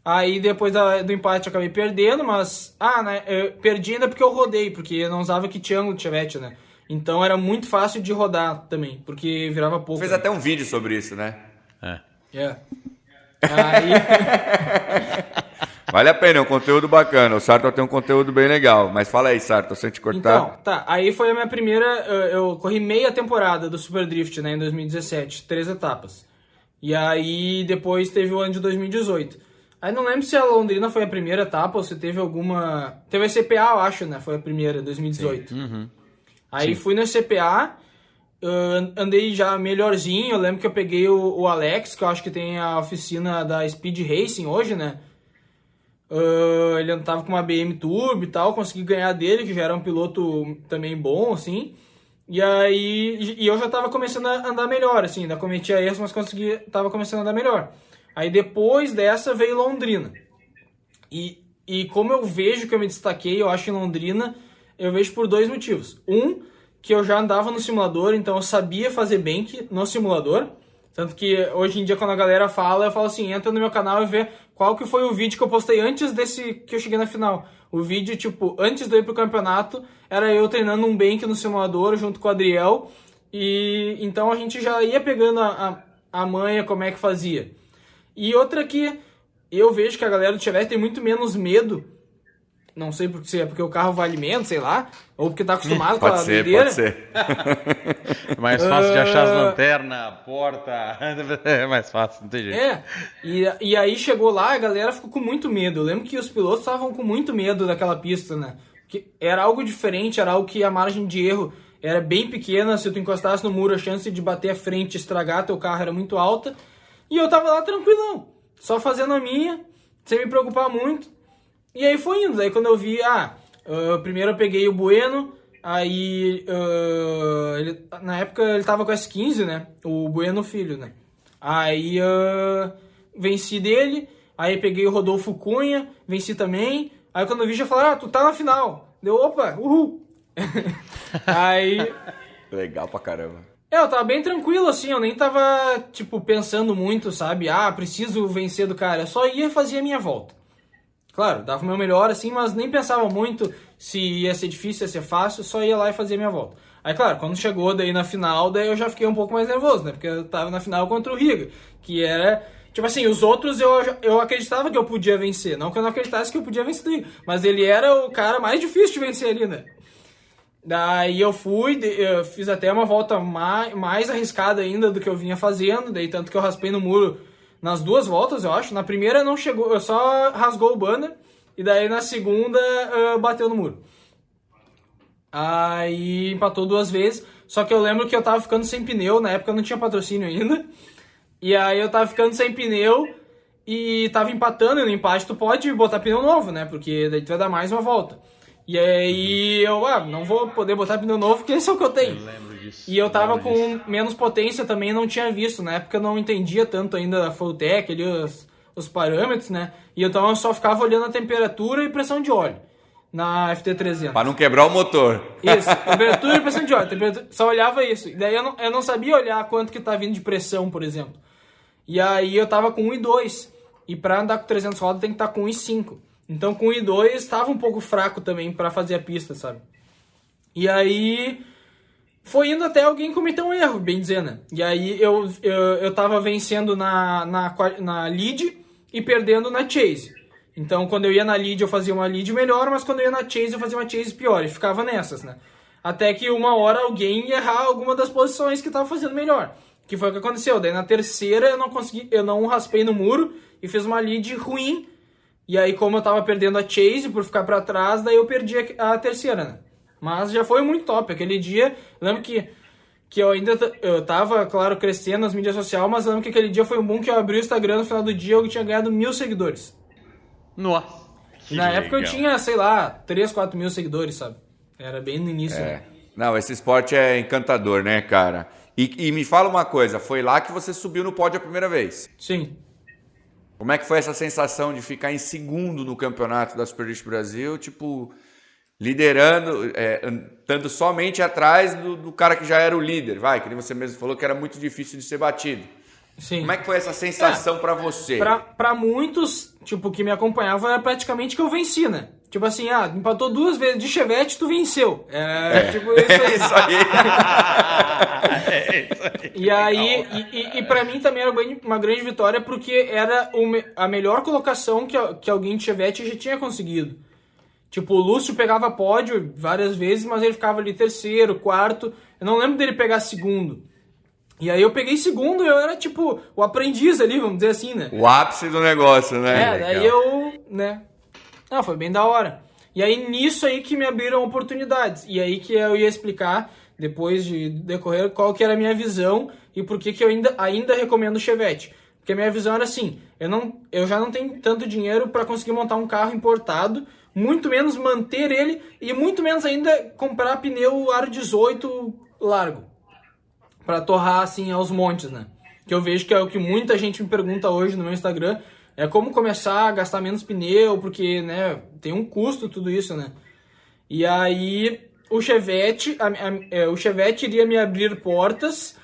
Aí depois da- do empate eu acabei perdendo, mas. Ah, né? Eu perdi ainda porque eu rodei, porque eu não usava kit ângulo de Chevette, né? Então era muito fácil de rodar também, porque virava pouco. Fez né? até um vídeo sobre isso, né? É. É. Aí. Vale a pena, é um conteúdo bacana. O Sarto tem um conteúdo bem legal. Mas fala aí, Sarto, sem te cortar. Então, tá. Aí foi a minha primeira. Eu, eu corri meia temporada do Super Drift, né, em 2017. Três etapas. E aí depois teve o ano de 2018. Aí não lembro se a Londrina foi a primeira etapa ou se teve alguma. Teve a CPA, eu acho, né? Foi a primeira, 2018. Uhum. Aí fui na CPA, uh, andei já melhorzinho. Eu lembro que eu peguei o, o Alex, que eu acho que tem a oficina da Speed Racing hoje, né? Uh, ele tava com uma BM Turbo e tal, consegui ganhar dele, que já era um piloto também bom, assim. E aí, e eu já tava começando a andar melhor, assim, ainda cometia erros, mas consegui, tava começando a andar melhor. Aí depois dessa veio Londrina. E, e como eu vejo que eu me destaquei, eu acho em Londrina, eu vejo por dois motivos. Um, que eu já andava no simulador, então eu sabia fazer bank no simulador. Tanto que hoje em dia, quando a galera fala, eu falo assim: entra no meu canal e vê qual que foi o vídeo que eu postei antes desse que eu cheguei na final. O vídeo, tipo, antes de eu ir pro campeonato, era eu treinando um bank no simulador junto com o Adriel. E então a gente já ia pegando a, a, a manha como é que fazia. E outra que eu vejo que a galera do Chevette tem muito menos medo. Não sei por se é porque o carro vale menos, sei lá, ou porque tá acostumado com a ser, doideira. pode ser. mais fácil de achar as Ah. lanternas, porta. É mais fácil, não tem jeito. É, e, e aí chegou lá, a galera ficou com muito medo. Eu lembro que os pilotos estavam com muito medo daquela pista, né? Que era algo diferente, era algo que a margem de erro era bem pequena. Se tu encostasse no muro, a chance de bater a frente e estragar teu carro era muito alta. E eu tava lá tranquilão, só fazendo a minha, sem me preocupar muito. E aí foi indo. Daí quando eu vi, ah, ah, primeiro eu peguei o Bueno, aí ah, ele- na época ele tava com S15, né? O Bueno filho, né? Aí ah, venci dele, aí peguei o Rodolfo Cunha, venci também. Aí quando eu vi já falaram, ah, tu tá na final. Deu, opa, uhul. aí Legal pra caramba. É, eu tava bem tranquilo, assim, eu nem tava, tipo, pensando muito, sabe? Ah, preciso vencer do cara. Eu só ia fazia a minha volta. Claro, dava o meu melhor, assim, mas nem pensava muito se ia ser difícil, ia ser fácil, só ia lá e fazia a minha volta. Aí, claro, quando chegou daí na final, daí eu já fiquei um pouco mais nervoso, né? Porque eu tava na final contra o Riga, que era... Tipo assim, os outros eu, eu acreditava que eu podia vencer. Não que eu não acreditasse que eu podia vencer do Riga, mas ele era o cara mais difícil de vencer ali, né? Daí eu fui, eu fiz até uma volta mais, mais arriscada ainda do que eu vinha fazendo, daí tanto que eu raspei no muro nas duas voltas, eu acho. Na primeira não chegou, eu só rasgou o banner, e daí na segunda ah, bateu no muro. Aí empatou duas vezes, só que eu lembro que eu tava ficando sem pneu, na época não tinha patrocínio ainda. E aí eu tava ficando sem pneu e tava empatando, e no empate tu pode botar pneu novo, né? Porque daí tu vai dar mais uma volta. E aí eu, ah, não vou poder botar pneu novo, porque esse é o que eu tenho. lembro disso. E eu tava lembro com disso. menos potência também, não tinha visto. Na época eu não entendia tanto ainda a Fulltech, ali, os, os parâmetros, né? E então eu só ficava olhando a temperatura e pressão de óleo na FT300. Pra não quebrar o motor. Isso, temperatura e pressão de óleo. temperatura- só olhava isso. E daí eu não, eu não sabia olhar quanto que tá vindo de pressão, por exemplo. E aí eu tava com 1,2. E pra andar com 300 rodas tem que estar com 1,5. Então com 1,2 tava um pouco fraco também pra fazer a pista, sabe? E aí foi indo até alguém cometer um erro, bem dizendo. né? E aí eu, eu, eu tava vencendo na, na, na lead e perdendo na chase. Então quando eu ia na lead eu fazia uma lead melhor, mas quando eu ia na chase eu fazia uma chase pior. E ficava nessas, né? Até que uma hora alguém ia errar alguma das posições que tava fazendo melhor. Que foi o que aconteceu. Daí na terceira eu não consegui, eu não raspei no muro e fiz uma lead ruim. E aí, como eu tava perdendo a chase por ficar pra trás, daí eu perdi a, terceira, né? Mas já foi muito top. Aquele dia, lembro que, que eu ainda eu tava, claro, crescendo nas mídias sociais, mas lembro que aquele dia foi um boom que eu abri o Instagram no final do dia eu tinha ganhado mil seguidores. Nossa. Na que época eu legal. tinha, sei lá, 3, 4 mil seguidores, sabe? Era bem no início. É. né? Não, esse esporte é encantador, né, cara? E, e me fala uma coisa, foi lá que você subiu no pódio a primeira vez. Sim. Como é que foi essa sensação de ficar em segundo no campeonato da Super League Brasil, tipo, liderando, é, estando somente atrás do, do cara que já era o líder, vai, que nem você mesmo falou que era muito difícil de ser batido. Sim. Como é que foi essa sensação pra você? Pra, pra muitos, tipo, que me acompanhavam, era praticamente que eu venci, né? Tipo assim, ah, empatou duas vezes de chevette, tu venceu. É, tipo isso aí. Isso aí. É, e aí, e, e, e para mim também era uma grande vitória porque era a melhor colocação que, que alguém de Chevette já tinha conseguido. Tipo, o Lúcio pegava pódio várias vezes, mas ele ficava ali terceiro, quarto. Eu não lembro dele pegar segundo. E aí eu peguei segundo, eu era tipo o aprendiz ali, vamos dizer assim, né? O ápice do negócio, né? É, daí eu, né? Não, foi bem da hora. E aí nisso aí que me abriram oportunidades. E aí que eu ia explicar, depois de decorrer, qual que era a minha visão e por que, que eu ainda, ainda recomendo o Chevette. Porque a minha visão era assim, eu, não, eu já não tenho tanto dinheiro para conseguir montar um carro importado, muito menos manter ele e muito menos ainda comprar pneu aro 18 largo para torrar assim aos montes, né? Que eu vejo que é o que muita gente me pergunta hoje no meu Instagram, é como começar a gastar menos pneu, porque, né, tem um custo tudo isso, né? E aí o Chevette, a, a, é, o Chevette iria me abrir portas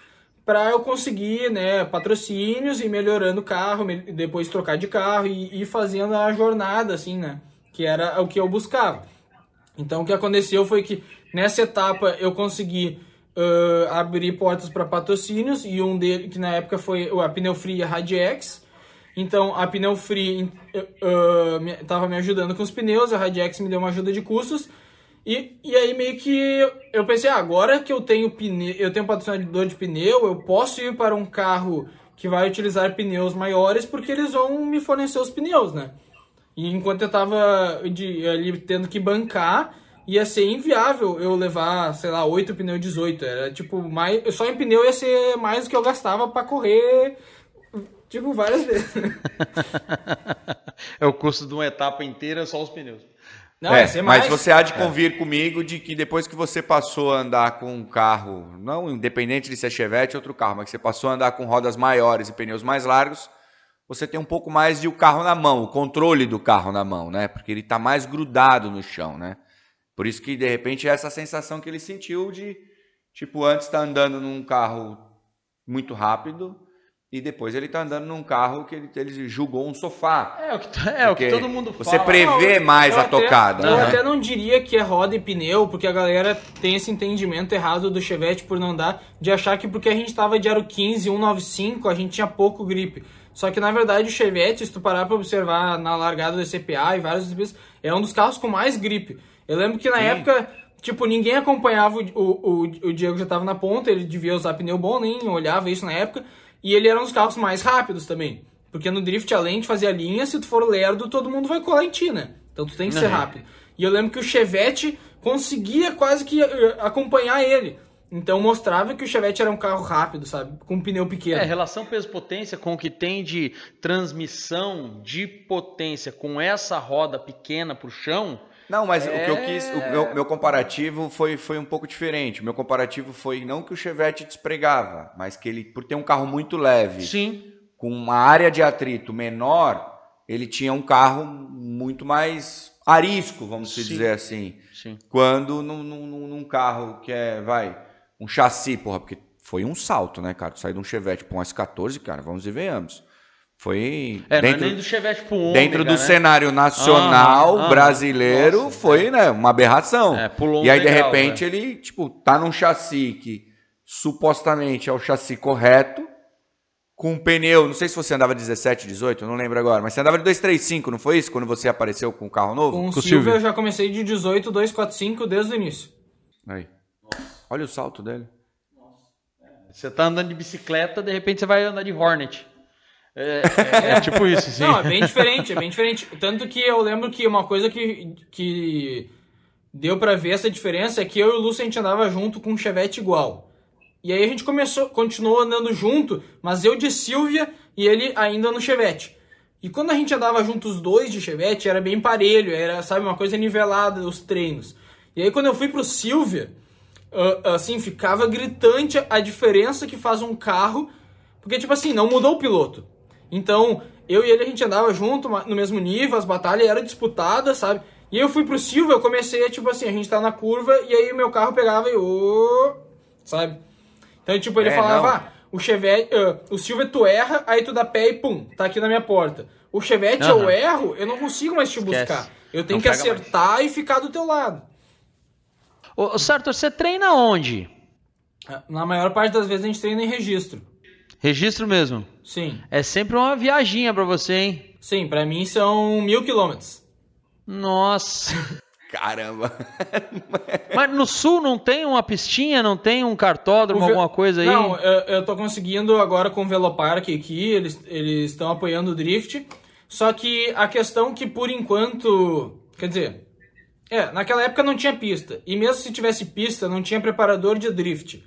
para eu conseguir, né, patrocínios e melhorando o carro, depois trocar de carro e ir fazendo a jornada, assim, né? Que era o que eu buscava. Então o que aconteceu foi que nessa etapa eu consegui uh, abrir portas para patrocínios e um dele que na época foi a Pneu Free e Radiex. Então a Pneu Free estava uh, me ajudando com os pneus, a Radiex me deu uma ajuda de custos. E, e aí meio que eu pensei, ah, agora que eu tenho pneu, eu tenho patrocinador de pneu, eu posso ir para um carro que vai utilizar pneus maiores porque eles vão me fornecer os pneus, né? E enquanto eu tava de, ali tendo que bancar, ia ser inviável eu levar, sei lá, 8 pneus 18. Era tipo, mais, só em pneu ia ser mais do que eu gastava para correr, tipo, várias vezes. é o custo de uma etapa inteira só os pneus. Não, é, mas você há de é. convir é. comigo de que depois que você passou a andar com um carro, não independente de ser Chevette ou outro carro, mas que você passou a andar com rodas maiores e pneus mais largos, você tem um pouco mais de o carro na mão, o controle do carro na mão, né? Porque ele está mais grudado no chão, né? Por isso que, de repente, é essa sensação que ele sentiu de, tipo, antes estar tá andando num carro muito rápido e depois ele está andando num carro que ele, ele julgou um sofá. É o que, é, o que todo mundo fala. Você prevê não, mais a até, tocada. Eu né? até não diria que é roda e pneu, porque a galera tem esse entendimento errado do Chevette por não dar, de achar que porque a gente estava de aro 15, 195, a gente tinha pouco grip. Só que na verdade o Chevette, se tu parar para observar na largada do CPA e vários vezes, é um dos carros com mais grip. Eu lembro que na Sim. época, tipo, ninguém acompanhava o, o, o Diego já estava na ponta, ele devia usar pneu bom, nem olhava isso na época. E ele era um dos carros mais rápidos também. Porque no drift, além de fazer a linha, se tu for lerdo, todo mundo vai colar em ti, né? Então tu tem que ser rápido. E eu lembro que o Chevette conseguia quase que eh, acompanhar ele. Então mostrava que o Chevette era um carro rápido, sabe? Com um pneu pequeno. É, relação peso-potência com o que tem de transmissão de potência com essa roda pequena pro chão, não, mas é... o que eu quis, o é. meu, meu, comparativo foi, foi um pouco diferente. O meu comparativo foi não que o Chevette despregava, mas que ele, por ter um carro muito leve, Sim. com uma área de atrito menor, ele tinha um carro muito mais arisco, vamos Sim. dizer assim. Sim. Quando num, num, num, carro que é, vai, um chassi, porra, porque foi um salto, né, cara? Sair de um Chevette para um S14, cara, vamos e venhamos. Foi é, dentro, nem do Chevette pro Ômega, dentro do né? cenário nacional ah, ah, brasileiro nossa, foi, é. né, uma aberração. É, e aí de repente né? ele, tipo, tá num chassi que supostamente é o chassi correto, com um pneu, não sei se você andava 17, 18, não lembro agora, mas você andava de 235, não foi isso quando você apareceu com o carro novo? Com o Silvio eu já comecei de 18, 245 desde o início. Aí. Olha o salto dele. Você tá andando de bicicleta, de repente você vai andar de Hornet. É, é, é, tipo isso, sim. Não, é bem diferente, é bem diferente. Tanto que eu lembro que uma coisa que, que deu para ver essa diferença é que eu e o Lúcio a gente andava junto com um Chevette igual. E aí a gente começou, continuou andando junto, mas eu de Silvia e ele ainda no Chevette. E quando a gente andava juntos os dois de Chevette, era bem parelho, era, sabe, uma coisa nivelada os treinos. E aí quando eu fui pro Silvia, assim, ficava gritante a diferença que faz um carro, porque tipo assim, não mudou o piloto. Então, eu e ele a gente andava junto, no mesmo nível, as batalhas eram disputadas, sabe? E eu fui pro Silva, eu comecei a, tipo assim, a gente tá na curva, e aí o meu carro pegava e... Oh, sabe? Então, tipo, ele é, falava, ah, o Chevette, uh, o Silva tu erra, aí tu dá pé e pum, tá aqui na minha porta. O Chevette eu erro, eu não consigo mais te Esquece. buscar. Eu tenho não que acertar mais. e ficar do teu lado. Ô, certo, você treina onde? Na maior parte das vezes a gente treina em registro. Registro mesmo? Sim. É sempre uma viaginha pra você, hein? Sim, pra mim são mil quilômetros. Nossa. Caramba. Mas no sul não tem uma pistinha, não tem um cartódromo, ve- alguma coisa aí? Não, eu, eu tô conseguindo agora com o Velopark aqui, eles eles estão apoiando o drift. Só que a questão que por enquanto, quer dizer, é, naquela época não tinha pista. E mesmo se tivesse pista, não tinha preparador de drift.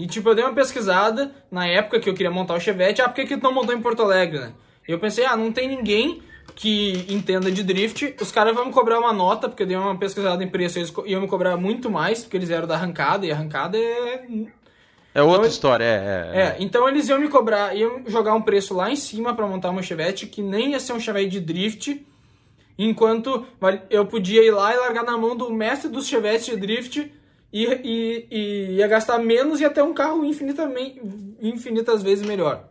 E tipo, eu dei uma pesquisada na época que eu queria montar o Chevette, ah, por que que tu não montou em Porto Alegre, né? E eu pensei, ah, não tem ninguém que entenda de drift, os caras vão me cobrar uma nota, porque eu dei uma pesquisada em preço, eles iam me cobrar muito mais, porque eles eram da arrancada, e arrancada é É outra Então, história, é. é. é, então eles iam me cobrar, iam jogar um preço lá em cima pra montar uma Chevette que nem ia ser um Chevette de drift, enquanto eu podia ir lá e largar na mão do mestre dos Chevettes de drift e, e, e ia gastar menos e ter um carro infinitamente, infinitas vezes melhor.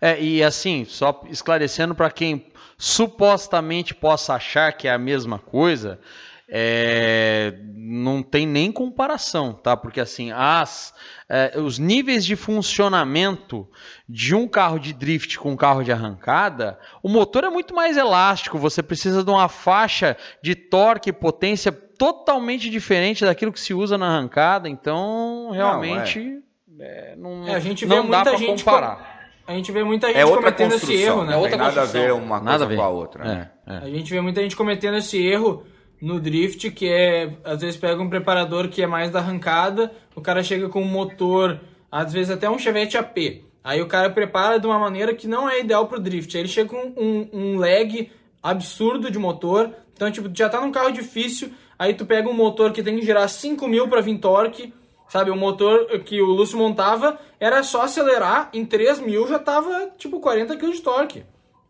É, e assim, só esclarecendo para quem supostamente possa achar que é a mesma coisa, é, não tem nem comparação, tá? Porque assim, as, é, os níveis de funcionamento de um carro de drift com um carro de arrancada, o motor é muito mais elástico, você precisa de uma faixa de torque e potência totalmente diferente daquilo que se usa na arrancada, então realmente é, não, É, a gente vê não dá muita para gente comparar. A gente vê muita gente É cometendo esse erro, né? né? Não outra tem nada a ver uma coisa Nada com a outra. né? É, é. A gente vê muita gente cometendo esse erro no drift, que é, às vezes pega um preparador que é mais da arrancada, o cara chega com um motor, às vezes até um Chevette AP. Aí o cara prepara de uma maneira que não é ideal pro drift. Aí ele chega com um, um lag absurdo de motor. Então, tipo, tu já tá num carro difícil, aí tu pega um motor que tem que girar 5 mil pra vir torque, sabe? O motor que o Lúcio montava era só acelerar, em 3 mil já tava, tipo, 40 kg de torque.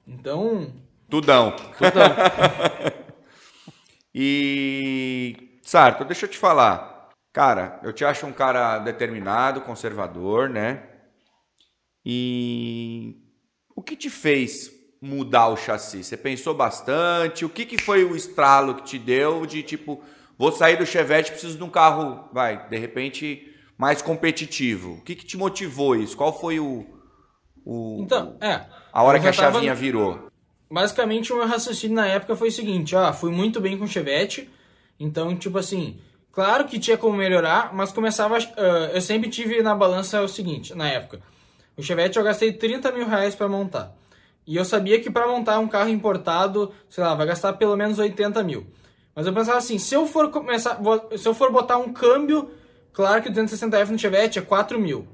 Então, Tudão. e. Sarto, deixa eu te falar. Cara, eu te acho um cara determinado, conservador, né? E. O que te fez mudar o chassi? Você pensou bastante? O que, que foi o estralo que te deu de tipo, vou sair do Chevette, preciso de um carro, vai, de repente, mais competitivo? O que, que te motivou isso? Qual foi o. o então, é. a hora que a já tava- chavinha virou? Basicamente, o meu raciocínio na época foi o seguinte, ó, fui muito bem com o Chevette, então, tipo assim, claro que tinha como melhorar, mas começava, ah, eu sempre tive na balança o seguinte, na época, o Chevette eu gastei 30 mil reais pra montar, e eu sabia que pra montar um carro importado, sei lá, vai gastar pelo menos 80 mil, mas eu pensava assim, se eu for começar, se eu for botar um câmbio, claro que o 260F no Chevette é 4 mil,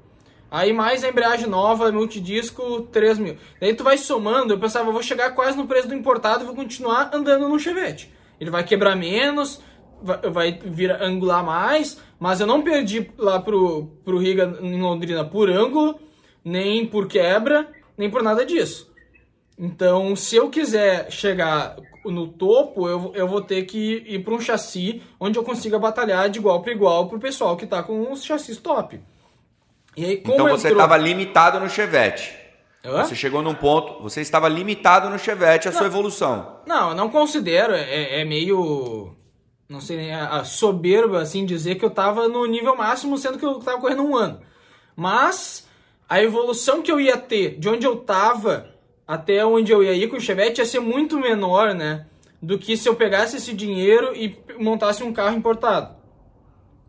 Aí mais a embreagem nova, multidisco, 3 mil. Daí tu vai somando, eu pensava, eu vou chegar quase no preço do importado e vou continuar andando no Chevette. Ele vai quebrar menos, vai, vai vir angular mais, mas eu não perdi lá pro, pro Riga em Londrina por ângulo, nem por quebra, nem por nada disso. Então, se eu quiser chegar no topo, eu, eu vou ter que ir para um chassi onde eu consiga batalhar de igual para igual pro pessoal que tá com os chassis top. E aí, como Então você entrou- estava limitado no Chevette. Hã? Você chegou num ponto, você estava limitado no Chevette a sua evolução. Não, eu não considero, é, é meio. Não sei nem, a, a soberba, assim, dizer que eu tava no nível máximo, sendo que eu tava correndo um ano. Mas a evolução que eu ia ter de onde eu tava até onde eu ia ir com o Chevette ia ser muito menor, né? Do que se eu pegasse esse dinheiro e montasse um carro importado.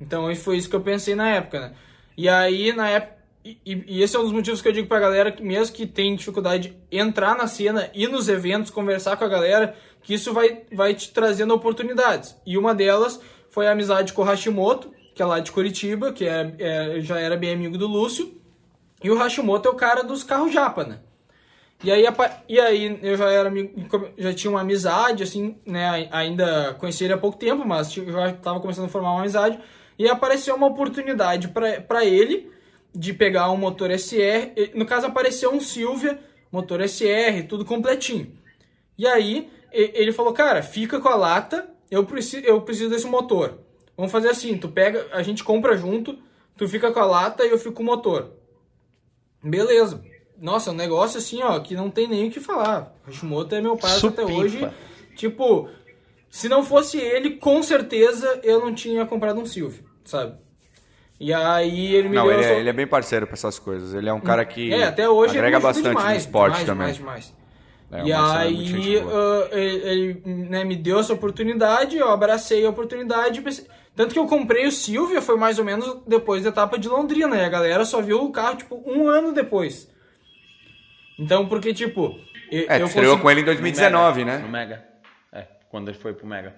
Então foi isso que eu pensei na época, né? E aí, na época. E, e esse é um dos motivos que eu digo pra galera que mesmo que tem dificuldade de entrar na cena, ir nos eventos, conversar com a galera, que isso vai, vai te trazendo oportunidades. E uma delas foi a amizade com o Hashimoto, que é lá de Curitiba, que é, é- já era bem amigo do Lúcio. E o Hashimoto é o cara dos carros japa, né? E aí, e aí eu já era já tinha uma amizade, assim, né? ai- Ainda conheci ele há pouco tempo, mas já estava começando a formar uma amizade. E apareceu uma oportunidade para ele de pegar um motor SR. No caso, apareceu um Silvia, motor SR, tudo completinho. E aí ele falou, cara, fica com a lata, eu preciso, eu preciso desse motor. Vamos fazer assim, tu pega, a gente compra junto, tu fica com a lata e eu fico com o motor. Beleza. Nossa, é um negócio assim, ó, que não tem nem o que falar. Hashimoto é meu pai até hoje. Tipo, se não fosse ele, com certeza eu não tinha comprado um Silvio, sabe? E aí ele me Não, deu ele essa- é, ele é bem parceiro pra essas coisas. Ele é um cara que É, até hoje agrega bastante no demais, esporte demais, também. demais, demais. É, e é aí boa. ah, ele, ele, né, me deu essa oportunidade, eu abracei a oportunidade. pensei- Tanto que eu comprei o Silvia, foi mais ou menos depois da etapa de Londrina, e a galera só viu o carro, tipo, um ano depois. Então, porque, tipo... eu- É, eu estreou consegui- com ele em 2019, No né? Mega. É, quando ele foi pro Mega.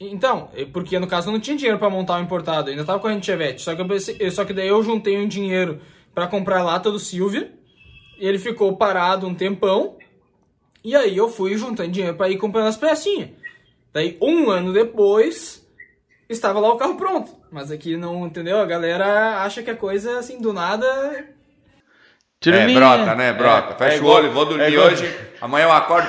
Então, porque no caso eu não tinha dinheiro pra montar o importado, eu ainda tava correndo Chevette. Só que, eu pensei, só que daí eu juntei um dinheiro pra comprar a lata do Silvia. E ele ficou parado um tempão. E aí eu fui juntando dinheiro pra ir comprando as pecinhas. Daí um ano depois estava lá o carro pronto. Mas aqui não, entendeu? A galera acha que a coisa assim do nada. É, Turminha. brota, né? Brota. É, Fecha é o igual- olho, vou dormir é igual- hoje. Amanhã eu acordo.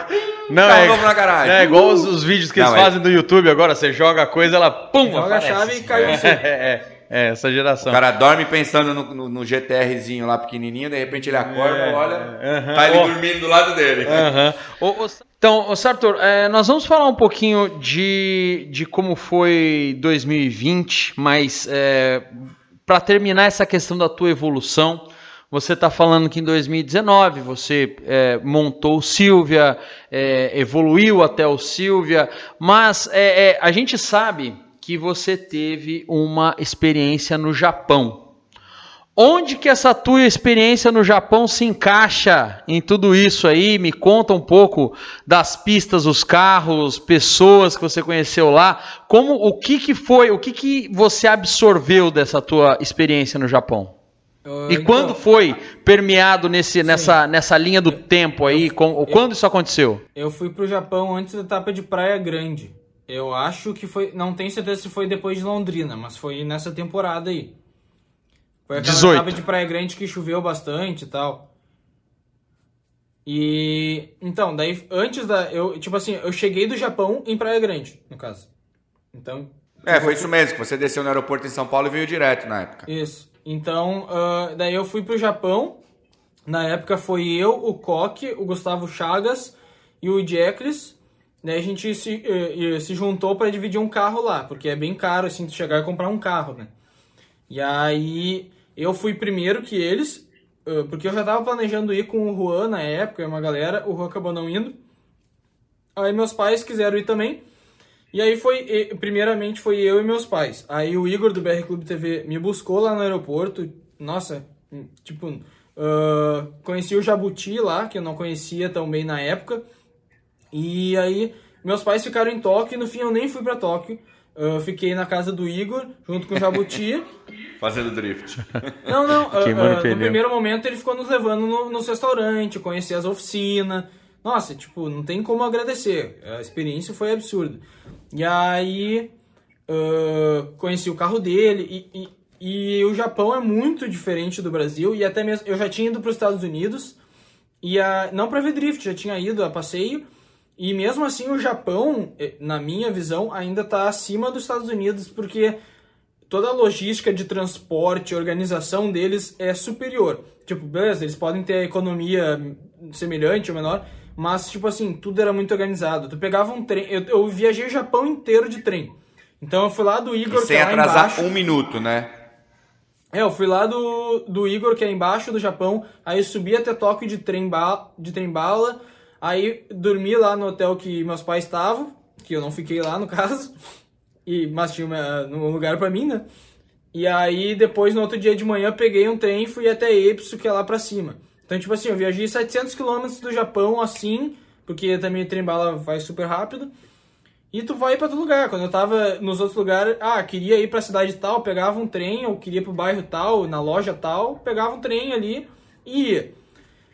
Não, carro é, novo na garagem. é igual os, os vídeos que Não, eles é- fazem do YouTube agora. Você joga a coisa, ela pum, Joga a aparece. chave e cai é, é, é, é, essa geração. O cara dorme pensando no, no- no GTRzinho lá pequenininho, de repente ele acorda, É, olha, aham. tá ele Ó. dormindo do lado dele. Ô, ô, então, Sartor, é, nós vamos falar um pouquinho de, de como foi 2020, mas para terminar essa questão da tua evolução, você está falando que em 2019 você é, montou o Silvia, é, evoluiu até o Silvia, mas é, é, a gente sabe que você teve uma experiência no Japão. Onde que essa tua experiência no Japão se encaixa em tudo isso aí? Me conta um pouco das pistas, os carros, pessoas que você conheceu lá. Como o que que foi, o que que você absorveu dessa tua experiência no Japão? Ah, E então, quando foi permeado nesse, nessa, nessa linha do tempo aí? Com, quando isso aconteceu? Eu fui pro Japão antes da etapa de Praia Grande. Eu acho que foi. Não tenho certeza se foi depois de Londrina, mas foi nessa temporada aí. Foi aquela 18. etapa de Praia Grande que choveu bastante e tal. E. Então, daí antes da. Eu, tipo assim, eu cheguei do Japão em Praia Grande, no caso. Então. É, foi isso mesmo, que você desceu no aeroporto em São Paulo e veio direto na época. Isso. Então, ah, daí eu fui pro Japão. Na época foi eu, o Coque, o Gustavo Chagas e o Jekles. Daí a gente se, eh, se juntou para dividir um carro lá, porque é bem caro assim tu chegar e comprar um carro, né? E aí eu fui primeiro que eles, eh, porque eu já tava planejando ir com o Juan na época, uma galera, o Juan acabou não indo. Aí meus pais quiseram ir também. E aí foi, primeiramente foi eu e meus pais. Aí o Igor do BR Clube TV me buscou lá no aeroporto. Nossa, hum, tipo, ah, conheci o Jabuti lá, que eu não conhecia tão bem na época. E aí meus pais ficaram em Tóquio e no fim eu nem fui pra Tóquio. Eu fiquei na casa do Igor, junto com o Jabuti. Fazendo drift. Não, não. ah, Queimando ah, no primeiro momento ele ficou nos levando no, nos restaurantes, conhecer as oficinas. Nossa, tipo, não tem como agradecer. A experiência foi absurda. E aí, ah, conheci o carro dele. E, e, e o Japão é muito diferente do Brasil. E até mesmo, eu já tinha ido para os Estados Unidos. E a, não para ver drift, já tinha ido a passeio. E mesmo assim, o Japão, eh, na minha visão, ainda está acima dos Estados Unidos, porque toda a logística de transporte, organização deles é superior. Tipo, beleza, eles podem ter a economia semelhante ou menor, mas, tipo assim, tudo era muito organizado. Tu pegava um trem. Eu, eu viajei o Japão inteiro de trem. Então eu fui lá do Igor, E sem que é lá atrasar embaixo. um minuto, né? É, eu fui lá do, do Igor, que é embaixo do Japão, aí subi até Tóquio de trem, ba de trem bala, aí dormi lá no hotel que meus pais estavam, que eu não fiquei lá no caso, e, mas tinha uma, um lugar pra mim, né? E aí depois, no outro dia de manhã, peguei um trem e fui até Epsu, que é lá pra cima. Então, tipo assim, eu viajei 700 km do Japão assim, porque também o trem bala vai super rápido. E tu vai pra todo lugar. Quando eu tava nos outros lugares, ah, queria ir pra cidade tal, pegava um trem, ou queria pro bairro tal, na loja tal, pegava um trem ali e ia.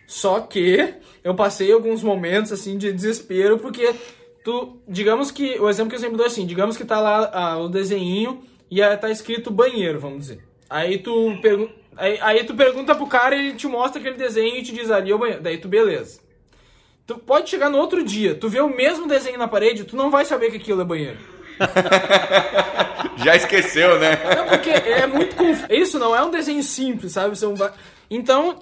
Só que eu passei alguns momentos assim de desespero, porque tu, digamos que, o exemplo que eu sempre dou é assim, digamos que tá lá ah, o desenho e aí tá escrito banheiro, vamos dizer. Aí tu, pergu aí, aí tu pergunta pro cara e ele te mostra aquele desenho e te diz ali é o banheiro. Daí tu, beleza. Tu pode chegar no outro dia, tu vê o mesmo desenho na parede, tu não vai saber que aquilo é banheiro. Já esqueceu, né? Não, porque é muito. Isso não é um desenho simples, sabe? São Então,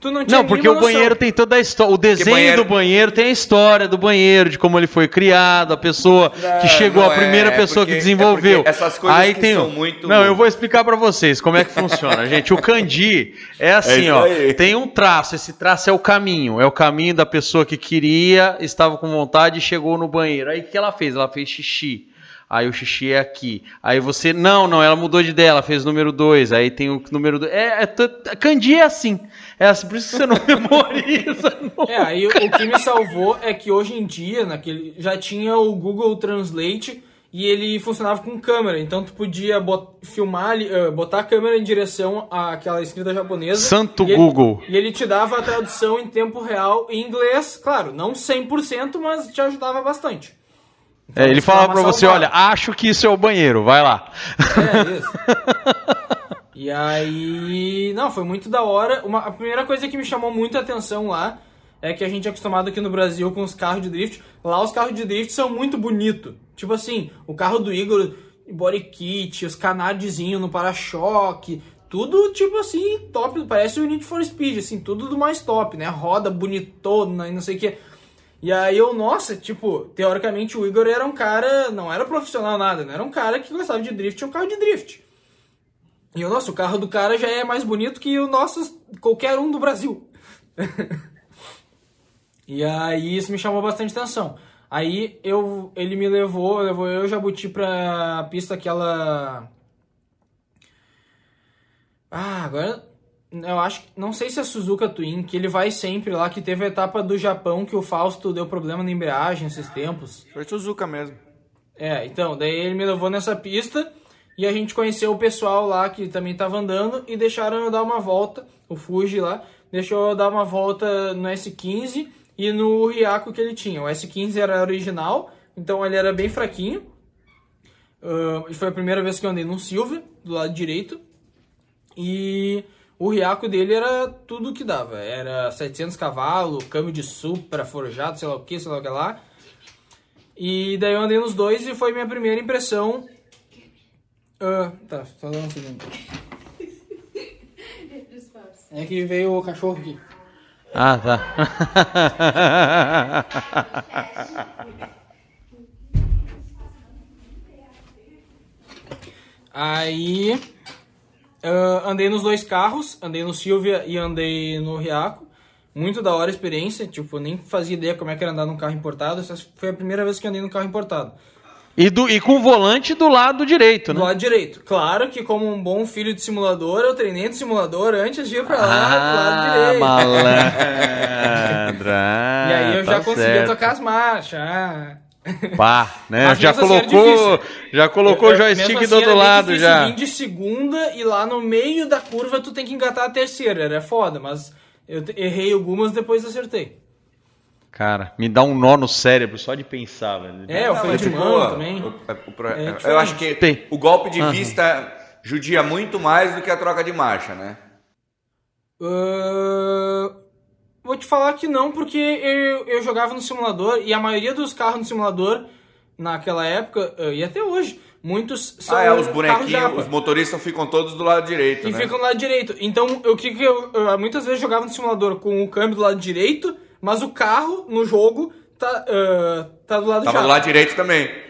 tu não tinha Não, porque o banheiro tem toda a história. O desenho banheiro- do banheiro tem a história do banheiro, de como ele foi criado, a pessoa que Não, chegou, não a primeira é, pessoa porque- que desenvolveu. é essas coisas Aí que tem são muito- Não, eu vou explicar pra vocês como é que funciona, gente. O kanji é assim, isso ó. Tem um traço, esse traço é o caminho, é o caminho da pessoa que queria, estava com vontade e chegou no banheiro. Aí o que ela fez? Ela fez xixi. Aí o xixi é aqui. Aí você, não, não, ela mudou de ideia, ela fez número 2. Aí tem o número 2. É, é, kanji é assim. É assim, por isso que você não memoriza. não. É, aí o, o que me salvou é que hoje em dia, naquele, já tinha o Google Translate e ele funcionava com câmera. Então tu podia bot- filmar, eh, botar a câmera em direção àquela escrita japonesa. Santo e ele- Google. e ele te dava a tradução em tempo real em inglês. Claro, não 100%, mas te ajudava bastante. Então, É, ele falava uma pra você, olha, acho que isso é o banheiro, vai lá. É, isso. e aí. Não, foi muito da hora. Uma, a primeira coisa que me chamou muito a atenção lá é que a gente é acostumado aqui no Brasil com os carros de drift. Lá os carros de drift são muito bonitos. Tipo assim, o carro do Igor, body kit, os canardezinhos no para-choque. Tudo, tipo assim, top. Parece o Need for Speed, assim, tudo do mais top, né? Roda bonitona e não sei o que. E aí eu, nossa, tipo, teoricamente o Igor era um cara, não era profissional nada, né? Era um cara que gostava de drift, tinha um carro de drift. E eu, nossa, o carro do cara já é mais bonito que o nosso, qualquer um do Brasil. e aí isso me chamou bastante atenção. Aí eu, ele me levou, levou eu e Jabuti pra pista aquela... Ah, agora eu acho que. Não sei se é Suzuka Twin, que ele vai sempre lá, que teve a etapa do Japão que o Fausto deu problema na embreagem esses tempos. Foi Suzuka mesmo. É, então, daí ele me levou nessa pista e a gente conheceu o pessoal lá que também tava andando e deixaram eu dar uma volta, o Fuji lá, deixou eu dar uma volta no S15 e no Riaco que ele tinha. O S15 era original, então ele era bem fraquinho. E foi a primeira vez que eu andei num Silver, do lado direito. E o riaco dele era tudo que dava. Era 700 cavalos, câmbio de supra, forjado, sei lá o que, sei lá o que lá. E daí eu andei nos dois e foi minha primeira impressão. Ah, tá, só dá um segundo. É que veio o cachorro aqui. Ah, tá. Aí ah, andei nos dois carros, andei no Silvia e andei no Riaco. Muito da hora a experiência, tipo, nem fazia ideia como é que era andar num carro importado. Essa foi a primeira vez que andei num carro importado. E, do, e com o volante do lado direito, Do né? lado direito. Claro que, como um bom filho de simulador, eu treinei de simulador antes de ir pra lá, do lado Ah, direito. malandra. E aí eu tá já conseguia certo. tocar as marchas. ah. Pá, né? Mas já assim colocou, já colocou o Eu- eu- joystick mesmo do assim outro lado difícil já. vir de segunda e lá no meio da curva tu tem que engatar a terceira. Era foda, mas eu errei algumas depois acertei. Cara, me dá um nó no cérebro só de pensar, velho. É, o freio mas, de mão também. o- o pro- É eu diferente. acho que Tem. o golpe de Aham. vista judia muito mais do que a troca de marcha, né? Ah, vou te falar que não, porque eu, eu jogava no simulador e a maioria dos carros no simulador, naquela época, ah, e até hoje, muitos são ah, é, os bonequinhos, os motoristas ficam todos do lado direito, E né? ficam do lado direito. Então, o que eu, eu muitas vezes jogava no simulador com o câmbio do lado direito, mas o carro no jogo tá, ah, tá do lado Tava do lado direito também.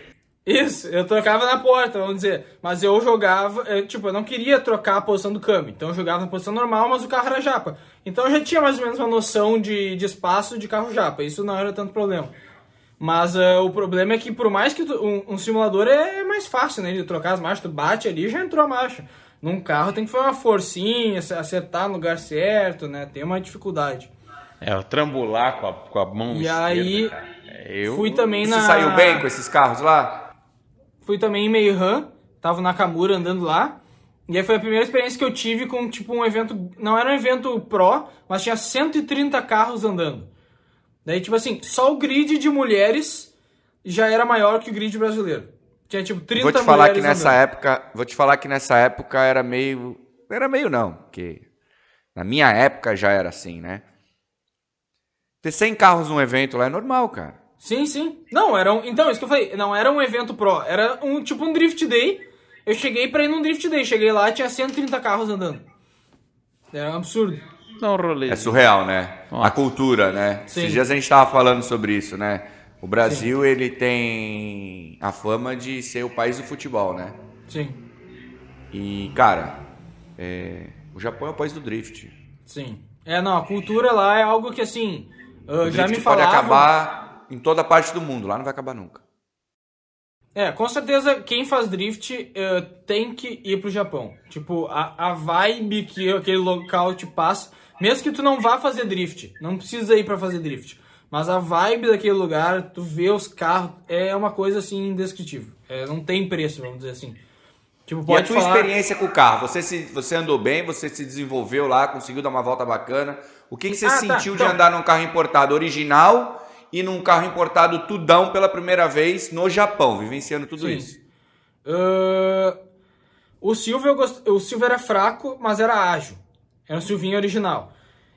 Isso, eu trocava na porta, vamos dizer. Mas eu jogava, eu, tipo, eu não queria trocar a posição do câmbio. Então eu jogava na posição normal, mas o carro era japa. Então eu já tinha mais ou menos uma noção de, de espaço de carro japa. Isso não era tanto problema. Mas ah, o problema é que por mais que tu- um, um simulador é mais fácil, né? De trocar as marchas, tu bate ali e já entrou a marcha. Num carro tem que fazer uma forcinha, acertar no lugar certo, né? Tem uma dificuldade. É, trambular com a, com a mão E esquerda, aí, cara. Eu... Fui também Você na. saiu bem com esses carros lá? Fui também em Meihan, tava na Kamura andando lá. E aí foi a primeira experiência que eu tive com, tipo, um evento... Não era um evento pro, mas tinha 130 carros andando. Daí, tipo assim, só o grid de mulheres já era maior que o grid brasileiro. Tinha, tipo, 30 Vou te falar que mulheres nessa andando. época, vou te falar que nessa época era meio, era meio não, porque na minha época já era assim, né? Ter 100 carros num evento lá é normal, cara. Sim, sim. Não, era um... Então, isso que eu falei. Não era um evento pro. Era um, tipo, um Drift Day. Eu cheguei pra ir num Drift Day. Cheguei lá, tinha 130 carros andando. Era um absurdo. Um rolê. É surreal, né? Nossa. A cultura, né? Sim. Esses dias a gente tava falando sobre isso, né? O Brasil, ele tem a fama de ser o país do futebol, né? Sim, E, cara, é, o Japão é o país do drift. sim. É, não, a cultura lá é algo que, assim, uh, O já drift me pode falavam... acabar em toda parte do mundo, lá não vai acabar nunca. É, com certeza quem faz drift eh, tem que ir pro Japão. Tipo, a, a vibe que aquele local te passa, mesmo que tu não vá fazer drift, não precisa ir pra fazer drift, mas a vibe daquele lugar, tu vê os carros, é uma coisa assim indescritível. É, não tem preço, vamos dizer assim. Tipo, E a tua falar... experiência com o carro? Você, se, você andou bem, você se desenvolveu lá, conseguiu dar uma volta bacana. O que, que você Ah, tá, sentiu de então. andar num carro importado original e num carro importado tudão pela primeira vez no Japão, vivenciando tudo Sim. isso? Ah, o Silvio, gost... o Silvio era fraco, mas era ágil. Era um Silvinho original.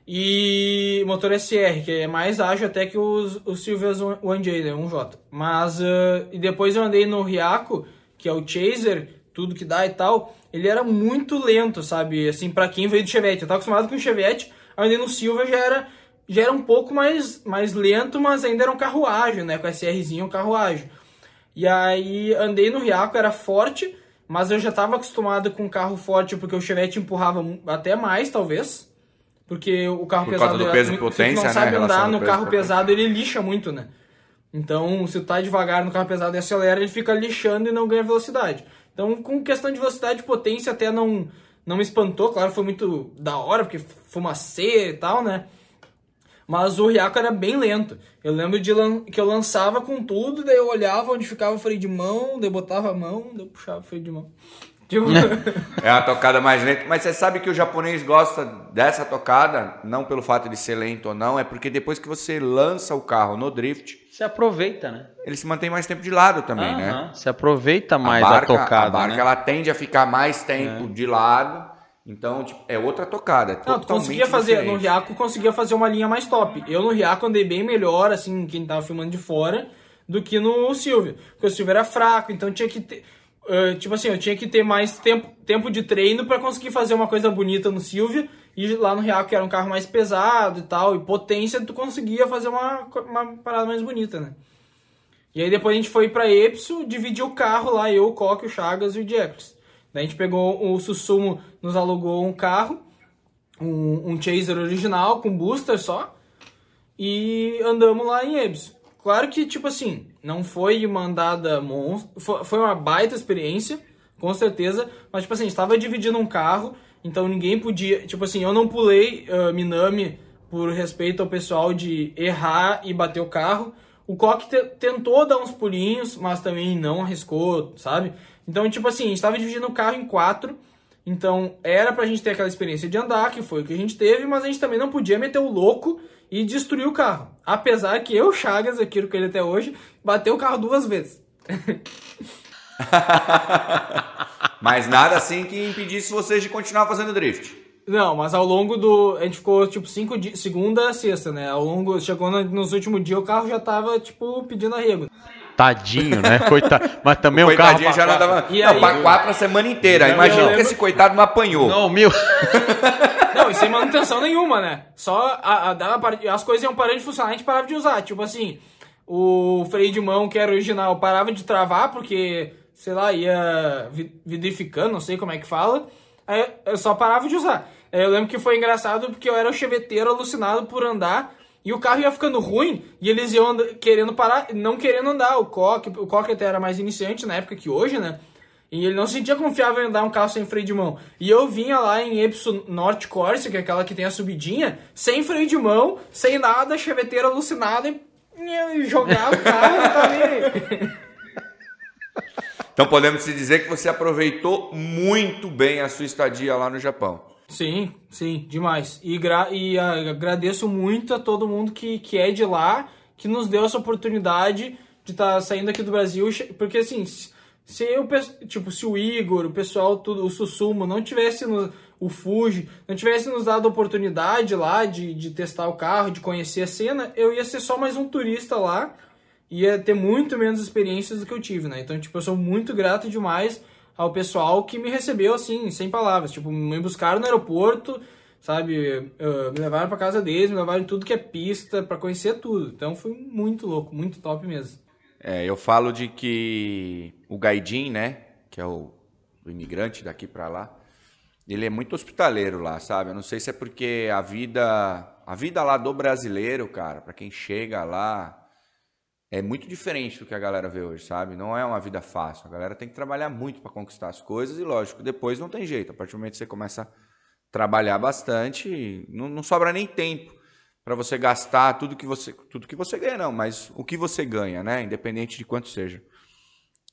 E motor SR, que é mais ágil até que os, os Silvias 1J, né? 1J. Mas, ah, e depois eu andei no Riaco, que é o Chaser, tudo que dá e tal. Ele era muito lento, sabe? Assim, pra quem veio do Chevette. Eu tava acostumado com o Chevette, andei no Silvia já era, já era um pouco mais, mais lento, mas ainda era um carro ágil, né? Com SRzinho, um carro ágil. E aí andei no Riaco, era forte, mas eu já estava acostumado com carro forte porque o Chevette empurrava até mais, talvez. Porque o carro Por pesado causa do é peso e potência, se tu né? não sabe A relação andar no carro pesado, ele lixa muito, né? Então, se tu tá devagar no carro pesado e acelera, ele fica lixando e não ganha velocidade. Então, com questão de velocidade e potência, até não, não me espantou. Claro, foi muito da hora, porque fumaceira e tal, né? Mas o Riaco era bem lento. Eu lembro de lan- que eu lançava com tudo, daí eu olhava onde ficava o freio de mão, daí eu botava a mão, daí eu puxava o freio de mão. Tipo, É a tocada mais lenta. Mas você sabe que o japonês gosta dessa tocada, não pelo fato de ser lento ou não, é porque depois que você lança o carro no drift, Você aproveita, né? ele se mantém mais tempo de lado também, né? Aham, Você aproveita mais a a, barca, tocada, a barca né? ela tende a ficar mais tempo de lado. Então, tipo, é outra tocada. É não, tu conseguia fazer, no diferente. Riaco conseguia fazer uma linha mais top. Eu no Riaco andei bem melhor, assim, quem tava filmando de fora, do que no Silvio. Porque o Silvio era fraco, então tinha que ter. eh, tipo assim, eu tinha que ter mais tempo, tempo de treino pra conseguir fazer uma coisa bonita no Silvio. E lá no Riaco, que era um carro mais pesado e tal, e potência, tu conseguia fazer uma, uma parada mais bonita, né? E aí depois a gente foi pra Epso, dividiu o carro lá, eu, o Coque, o Chagas e o Jeffers. A gente pegou o Susumo, nos alugou um carro, um, um Chaser original com booster só, e andamos lá em Epso. Claro que, tipo assim, não foi uma andada monstro, foi, uma baita experiência, com certeza, mas, tipo assim, a gente tava dividindo um carro, então ninguém podia, tipo assim, eu não pulei ah, Minami por respeito ao pessoal de errar e bater o carro, o Coque te- tentou dar uns pulinhos, mas também não arriscou, sabe? Então, tipo assim, a gente tava dividindo o carro em quatro. Então, era pra gente ter aquela experiência de andar, que foi o que a gente teve, mas a gente também não podia meter o louco e destruir o carro. Apesar que eu, Chagas, aqui com ele até hoje, bateu o carro duas vezes. Mas nada assim que impedisse vocês de continuar fazendo drift. Não, mas ao longo do. A gente ficou tipo cinco dias. Segunda a sexta, né? Ao longo. Chegou no- nos últimos dias, o carro já tava, tipo, pedindo arrego. Tadinho, né? Coitado. Mas também um carro. Coitadinho já não pra- dava. E não, aí- pra quatro a semana inteira. Não, Imagina eu que lembro- esse coitado não apanhou. Não, mil. Não, e sem manutenção nenhuma, né? Só a, a- as coisas iam parando de funcionar, a gente parava de usar. Tipo assim, o freio de mão, que era original, parava de travar porque, sei lá, ia vi- vidrificando, não sei como é que fala. Aí eu só parava de usar. Aí eu lembro que foi engraçado porque eu era o cheveteiro alucinado por andar. E o carro ia ficando ruim e eles iam querendo parar, não querendo andar. O Coque, o Coque até era mais iniciante na época que hoje, né? E ele não se sentia confiável em andar um carro sem freio de mão. E eu vinha lá em Epson Norte Corsa, que é aquela que tem a subidinha, sem freio de mão, sem nada, cheveteiro alucinado e e jogava o carro aí. Então podemos dizer que você aproveitou muito bem a sua estadia lá no Japão. Sim, sim, demais. E, e ah, agradeço muito a todo mundo que, que é de lá, que nos deu essa oportunidade de estar saindo aqui do Brasil, porque assim, se se eu, tipo, se o Igor, o pessoal, tudo, o Susumo não tivesse no, o Fuji, não tivesse nos dado a oportunidade lá de, de testar o carro, de conhecer a cena, eu ia ser só mais um turista lá, ia ter muito menos experiências do que eu tive, né? Então, tipo, eu sou muito grato demais ao pessoal que me recebeu, assim, sem palavras. Tipo, me buscaram no aeroporto, sabe? Uh, me levaram pra casa deles, me levaram em tudo que é pista, para conhecer tudo. Então foi muito louco, muito top mesmo. É, eu falo de que o Gaidin, né, que é o, o imigrante daqui para lá, ele é muito hospitaleiro lá, sabe? Eu não sei se é porque a vida, a vida lá do brasileiro, cara, para quem chega lá, é muito diferente do que a galera vê hoje, sabe? Não é uma vida fácil. A galera tem que trabalhar muito para conquistar as coisas e, lógico, depois não tem jeito. A partir do momento que você começa a trabalhar bastante, não, não sobra nem tempo para você gastar tudo que você, tudo que você ganha, não, mas o que você ganha, né? Independente de quanto seja.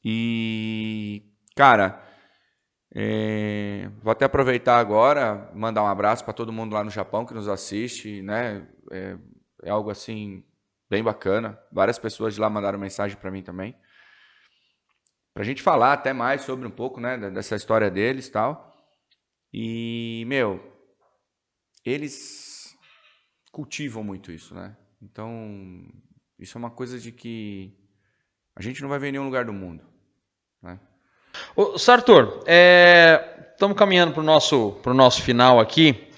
E, cara, é, vou até aproveitar agora, mandar um abraço para todo mundo lá no Japão que nos assiste, né? É, é, algo assim bem bacana. Várias pessoas de lá mandaram mensagem para mim também, para a gente falar até mais sobre um pouco, né, dessa história deles, tal. E meu, eles cultivam muito isso, né? Então isso é uma coisa de que a gente não vai ver em nenhum lugar do mundo, né? Ô, Sartor, estamos é, caminhando para o nosso, nosso final aqui.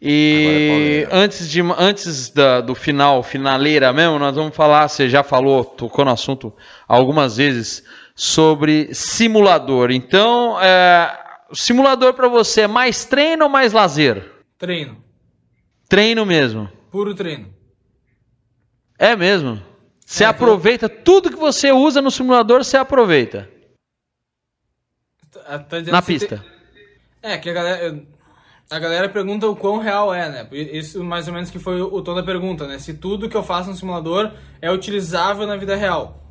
E é antes, de, antes da, do final, finaleira mesmo, nós vamos falar, você já falou, tocou no assunto algumas vezes, sobre simulador. Então, é, simulador para você é mais treino ou mais lazer? Treino. Treino mesmo. Puro treino. É mesmo? Você é, aproveita tudo que você usa no simulador, você aproveita. Tá, tá Na pista. Tem... É, que a galera. A galera pergunta o quão real é, né? Isso mais ou menos que foi o tom da pergunta, né? Se tudo que eu faço no simulador é utilizável na vida real.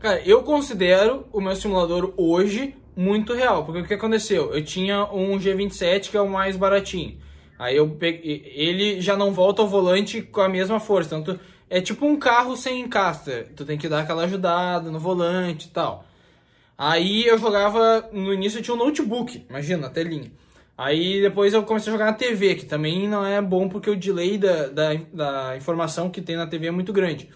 Cara, eu considero o meu simulador hoje muito real, porque o que aconteceu? Eu tinha um G27 que é o mais baratinho. Aí eu peguei, ele já não volta ao volante com a mesma força, tanto é tipo um carro sem caster. Tu tem que dar aquela ajudada no volante e tal. Aí eu jogava, no início eu tinha um notebook, imagina, a telinha. Aí depois eu comecei a jogar na TV, que também não é bom porque o delay da, da, da informação que tem na TV é muito grande.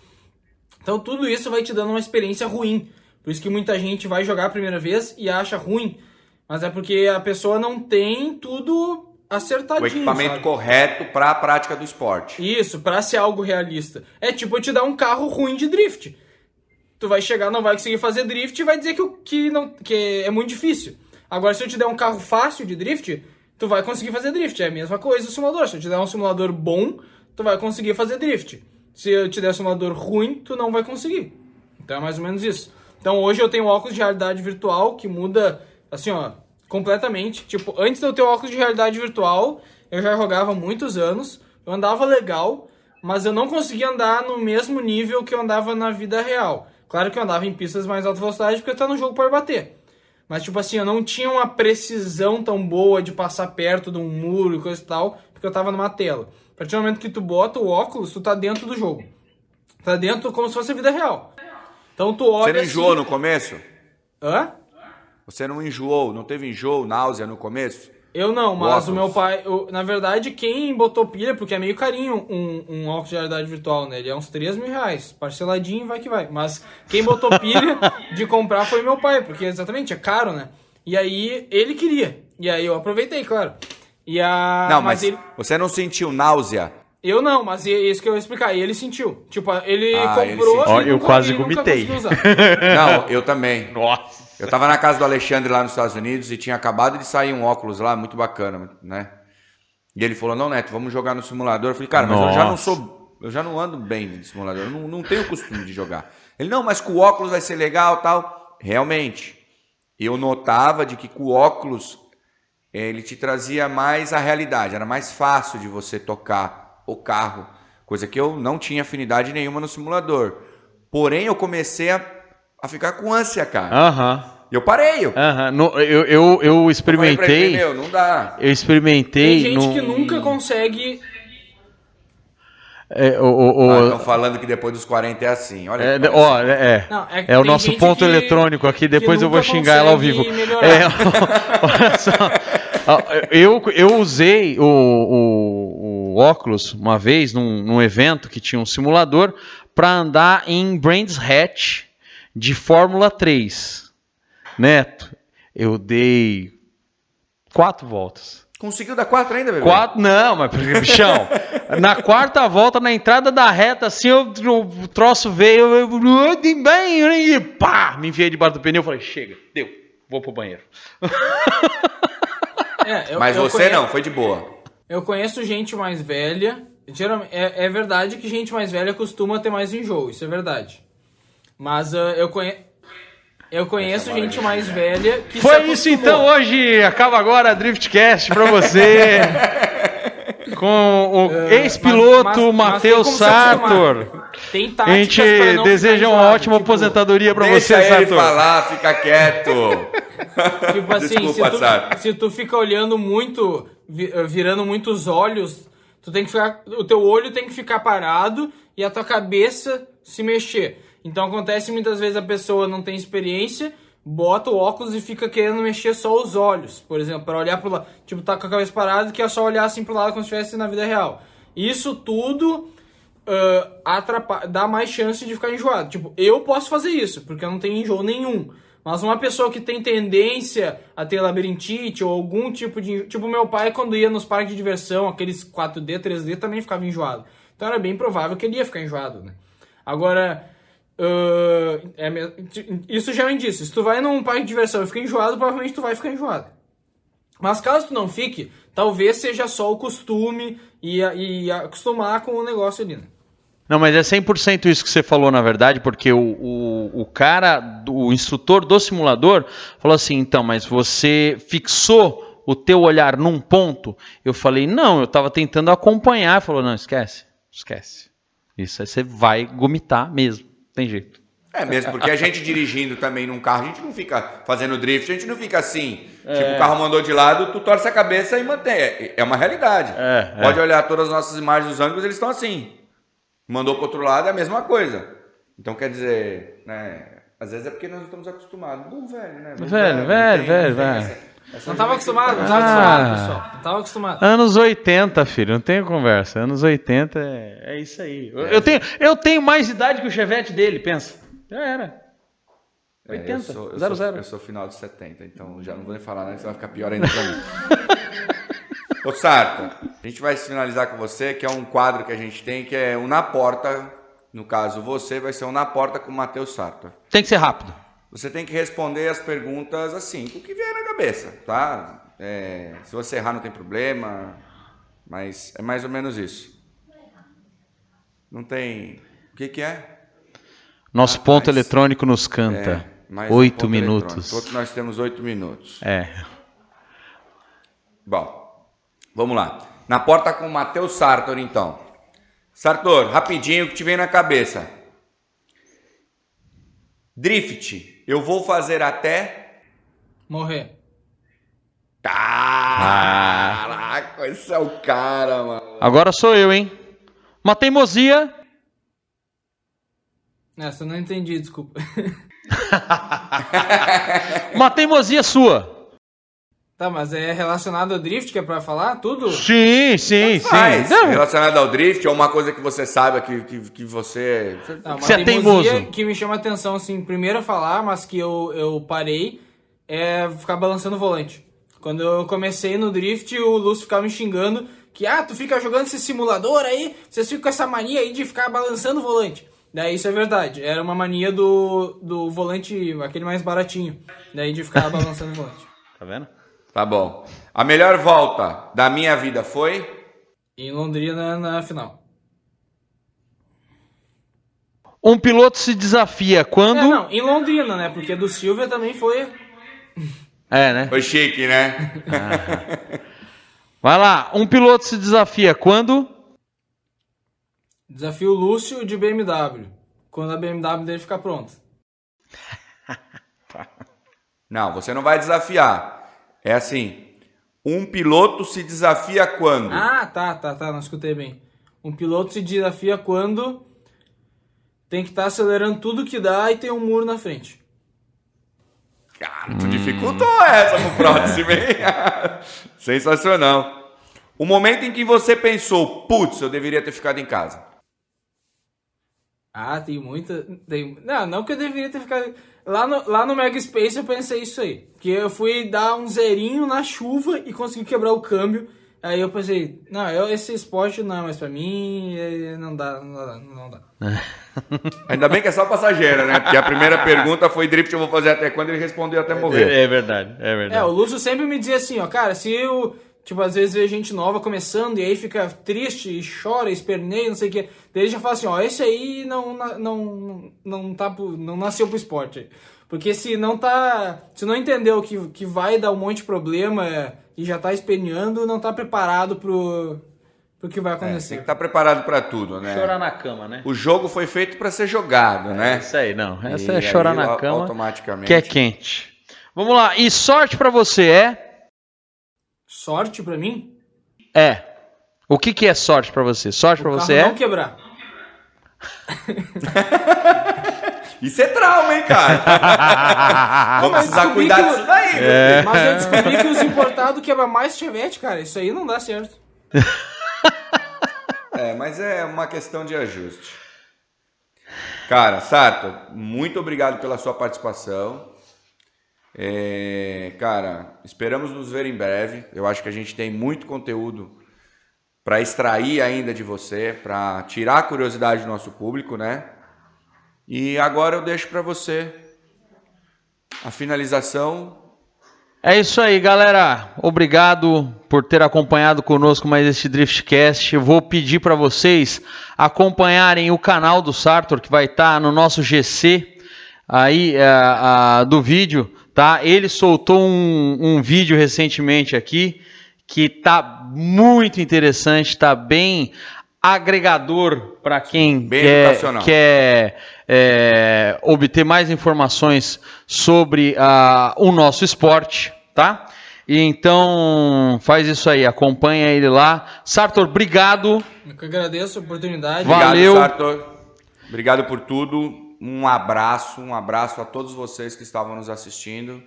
Então tudo isso vai te dando uma experiência ruim. Por isso que muita gente vai jogar a primeira vez e acha ruim. Mas é porque a pessoa não tem tudo acertadinho. O equipamento sabe? correto para a prática do esporte. Isso, para ser algo realista. É tipo eu te dar um carro ruim de drift tu vai chegar, não vai conseguir fazer drift e vai dizer que, que, não, que é muito difícil. Agora, se eu te der um carro fácil de drift, tu vai conseguir fazer drift. É a mesma coisa do simulador. Se eu te der um simulador bom, tu vai conseguir fazer drift. Se eu te der um simulador ruim, tu não vai conseguir. Então é mais ou menos isso. Então hoje eu tenho óculos de realidade virtual que muda, assim, ó, completamente. Tipo, antes de eu ter óculos de realidade virtual, eu já jogava muitos anos, eu andava legal, mas eu não conseguia andar no mesmo nível que eu andava na vida real. Claro que eu andava em pistas mais alta velocidade porque eu tá no jogo para bater. Mas, tipo assim, eu não tinha uma precisão tão boa de passar perto de um muro e coisa e tal, porque eu tava numa tela. A partir do momento que tu bota o óculos, tu tá dentro do jogo. Tá dentro como se fosse a vida real. Então tu olha. Você não enjoou assim... no começo? Hã? Você não enjoou, não teve enjoo, náusea no começo? Eu não, mas o, o meu pai, eu, na verdade, quem botou pilha, porque é meio carinho um, um óculos de realidade virtual, né? Ele é uns 3 mil reais, parceladinho, vai que vai. Mas quem botou pilha de comprar foi meu pai, porque exatamente, é caro, né? E aí ele queria. E aí eu aproveitei, claro. E a... Não, mas, mas ele... você não sentiu náusea? Eu não, mas é isso que eu ia explicar. E ele sentiu. Tipo, ele ah, comprou. Ele eu quase vomitei. não, eu também. Nossa. Eu tava na casa do Alexandre lá nos Estados Unidos e tinha acabado de sair um óculos lá, muito bacana, né? E ele falou, não, Neto, vamos jogar no simulador. Eu falei, cara, mas Nossa. eu já não sou. Eu já não ando bem de simulador, eu não, não tenho costume de jogar. Ele, não, mas com o óculos vai ser legal tal. Realmente, eu notava de que com o óculos ele te trazia mais a realidade, era mais fácil de você tocar o carro, coisa que eu não tinha afinidade nenhuma no simulador. Porém, eu comecei a, a ficar com ânsia, cara. Aham. Eu parei. Eu, eu, eu, eu experimentei. Eu, meu, não dá. Eu experimentei. Tem gente no... que nunca consegue. É, o, o, ah, estão falando que depois dos 40 é assim. Olha, é, ó, é, é. Não, é, é o nosso ponto que, eletrônico aqui. Depois eu vou xingar ela ao vivo. É, olha só. Eu, eu usei o, o, o óculos uma vez num, num evento que tinha um simulador para andar em Brands Hatch de Fórmula 3. Neto, eu dei quatro voltas. Conseguiu dar quatro ainda, bebê? Quatro, não, mas bichão. na quarta volta, na entrada da reta, assim, eu, o troço veio, eu, eu bem, e pá, me enfiei debaixo do pneu, falei, chega, deu, vou pro banheiro. É, eu, mas eu você conheço, não, foi de boa. Eu conheço gente mais velha, geralmente, é, é, verdade que gente mais velha costuma ter mais enjoo, isso é verdade. Mas uh, eu conheço... Eu conheço gente mais velha que Foi isso então hoje. Acaba agora a Driftcast pra você. com o uh, ex-piloto Matheus Sartor. Tem a gente deseja uma ótima tipo, aposentadoria pra você, Sartor. Deixa ele falar, fica quieto. Tipo assim, Desculpa, se, tu, se tu fica olhando muito, virando muitos olhos, tu tem que ficar, o teu olho tem que ficar parado e a tua cabeça se mexer. Então acontece muitas vezes a pessoa não tem experiência, bota o óculos e fica querendo mexer só os olhos, por exemplo, para olhar pro lado, tipo, tá com a cabeça parada e quer só olhar assim pro lado como se estivesse na vida real. Isso tudo uh, dá mais chance de ficar enjoado. Tipo, eu posso fazer isso, porque eu não tenho enjoo nenhum. Mas uma pessoa que tem tendência a ter labirintite ou algum tipo de. Tipo, meu pai, quando ia nos parques de diversão, aqueles 4D, 3D, também ficava enjoado. Então era bem provável que ele ia ficar enjoado, né? Agora, Uh, é, isso já é um indício. Se tu vai num parque de diversão e fica enjoado, provavelmente tu vai ficar enjoado. Mas caso tu não fique, talvez seja só o costume e, e acostumar com o negócio ali. Né? Não, mas é 100% isso que você falou, na verdade, porque o, o, o cara, o instrutor do simulador, falou assim: então, mas você fixou o teu olhar num ponto? Eu falei: não, eu estava tentando acompanhar. Ele falou: não, esquece, esquece. Isso aí você vai gomitar mesmo. Tem jeito. É mesmo, porque a gente dirigindo também num carro, a gente não fica fazendo drift, a gente não fica assim. É. Tipo, o carro mandou de lado, tu torce a cabeça e mantém. É, é uma realidade. É, é. Pode olhar todas as nossas imagens dos ângulos, eles estão assim. Mandou para outro lado, é a mesma coisa. Então, quer dizer, né? Às vezes é porque nós estamos acostumados. Bom, velho, né? Bom, velho, velho, velho, velho. Não estava acostumado, não estava ah, acostumado, pessoal. Não estava acostumado. Anos 80, filho, não tem conversa. Anos 80 é, é isso aí. Eu, eu, tenho, eu tenho mais idade que o Chevette dele, pensa. Já era. 80, é, eu sou, eu 00. Sou, eu sou final de 70, então já não vou nem falar nada, vai ficar pior ainda pra mim. Ô Sarto, a gente vai finalizar com você, que é um quadro que a gente tem, que é um na porta. No caso, você vai ser um na porta com o Matheus Sarto. Tem que ser rápido. Você tem que responder as perguntas assim, com o que vier na cabeça, tá? É, se você errar não tem problema, mas é mais ou menos isso. Não tem. O que, que é? Nosso ah, ponto mais... eletrônico nos canta. É, oito um minutos. Eletrônico. Nós temos oito minutos. É. Bom, vamos lá. Na porta com o Matheus Sartor, então. Sartor, rapidinho, o que te vem na cabeça? Drift, eu vou fazer até. Morrer. Caraca, esse é o cara, mano. Agora sou eu, hein? Uma teimosia. Essa eu não entendi, desculpa. Uma teimosia sua. Tá, mas é relacionado ao drift que é pra falar tudo? Sim, sim, sim. Não. Relacionado ao drift ou uma coisa que você saiba que, que, que você. Não, você é teimoso. que me chama atenção, assim, primeiro a falar, mas que eu, eu parei, é ficar balançando o volante. Quando eu comecei no drift, o Lúcio ficava me xingando que, ah, tu fica jogando esse simulador aí, vocês ficam com essa mania aí de ficar balançando o volante. Daí isso é verdade. Era uma mania do, do volante, aquele mais baratinho. Daí de ficar balançando o volante. Tá vendo? Tá bom. A melhor volta da minha vida foi? Em Londrina na final. Um piloto se desafia quando. É, não, em Londrina, né? Porque do Silvia também foi. É, né? Foi chique, né? Ah. Vai lá, um piloto se desafia quando? Desafio o Lúcio de BMW. Quando a BMW dele ficar pronta. Não, você não vai desafiar. É assim, um piloto se desafia quando? Ah, tá, tá, tá, não escutei bem. Um piloto se desafia quando tem que estar tá acelerando tudo que dá e tem um muro na frente. Cara, tu hum. dificultou essa no próximo, hein? Sensacional. O momento em que você pensou, putz, eu deveria ter ficado em casa. Ah, tem muita. Tem... Não, não que eu deveria ter ficado. Lá no, lá no Mega Space eu pensei isso aí. Que eu fui dar um zerinho na chuva e consegui quebrar o câmbio. Aí eu pensei, não, eu, esse esporte não é mais pra mim, não dá, não dá, não dá. Ainda bem que é só passageira, né? Porque a primeira pergunta foi drift, eu vou fazer até quando ele respondeu até morrer. É, é verdade, é verdade. É, o Lúcio sempre me dizia assim, ó, cara, se eu, tipo, às vezes vê gente nova começando e aí fica triste e chora, esperneia, não sei o quê. Daí já fala assim, ó, esse aí não, não, não, tá, não nasceu pro esporte. Porque se não tá, se não entendeu que, que vai dar um monte de problema e já tá esperneando, não tá preparado pro, pro que vai acontecer. É, tem que estar tá preparado para tudo, né? Chorar na cama, né? O jogo foi feito para ser jogado, é, né? Isso aí, não. Essa e é chorar na cama, automaticamente. que é quente. Vamos lá. E sorte para você é? Sorte para mim? É. O que, que é sorte para você? Sorte para você é? Não quebrar. Isso é trauma, hein, cara? Vamos precisar cuidar disso daí, é. Mas eu descobri que os importados quebram mais chevette, cara. Isso aí não dá certo. é, mas é uma questão de ajuste. Cara, Sato, muito obrigado pela sua participação. É, cara, esperamos nos ver em breve. Eu acho que a gente tem muito conteúdo para extrair ainda de você, para tirar a curiosidade do nosso público, né? E agora eu deixo para você a finalização. É isso aí, galera. Obrigado por ter acompanhado conosco mais este Driftcast. Eu vou pedir para vocês acompanharem o canal do Sartor, que vai estar tá no nosso GC aí é, do vídeo, tá? Ele soltou um, um vídeo recentemente aqui que tá muito interessante, tá bem agregador para quem Bem quer, quer é, obter mais informações sobre uh, o nosso esporte, tá? E então faz isso aí, acompanha ele lá. Sartor, obrigado. Eu que agradeço a oportunidade. Valeu. Obrigado, Sartor. Obrigado por tudo. Um abraço, um abraço a todos vocês que estavam nos assistindo.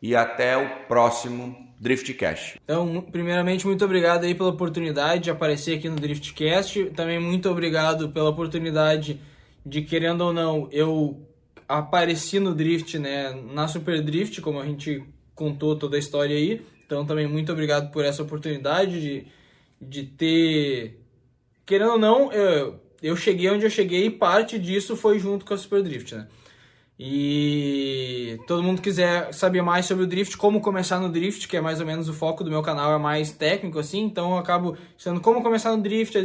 E até o próximo Driftcast. Então, primeiramente, muito obrigado aí pela oportunidade de aparecer aqui no Driftcast. Também muito obrigado pela oportunidade de, querendo ou não, eu apareci no Drift, né, na Super Drift, como a gente contou toda a história aí. Então, também muito obrigado por essa oportunidade de, de ter... Querendo ou não, eu, eu cheguei onde eu cheguei e parte disso foi junto com a Super Drift, né? E todo mundo quiser saber mais sobre o drift, como começar no drift, que é mais ou menos o foco do meu canal, é mais técnico assim, então eu acabo sendo como começar no drift,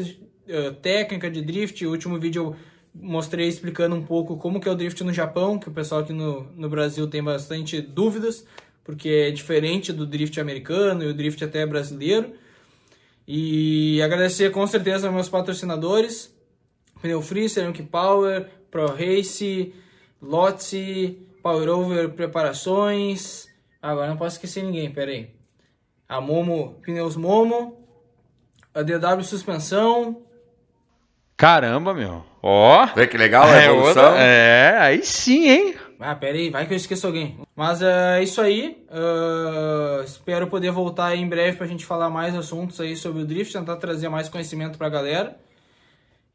a técnica de drift. O último vídeo eu mostrei explicando um pouco como que é o drift no Japão, que o pessoal aqui no, no Brasil tem bastante dúvidas, porque é diferente do drift americano e o drift até brasileiro. E agradecer com certeza aos meus patrocinadores, Pneu Free, Ceramic Power, Pro Race, Lotse, Power Over Preparações. Agora não posso esquecer ninguém, pera aí. A Momo, Pneus Momo. A DW Suspensão. Caramba, meu. Ó. Vê que legal a é evolução. Outra, é, aí sim, hein? Ah, pera aí, vai que eu esqueço alguém. Mas é uh, isso aí. Uh, espero poder voltar em breve pra gente falar mais assuntos aí sobre o drift, tentar trazer mais conhecimento pra galera.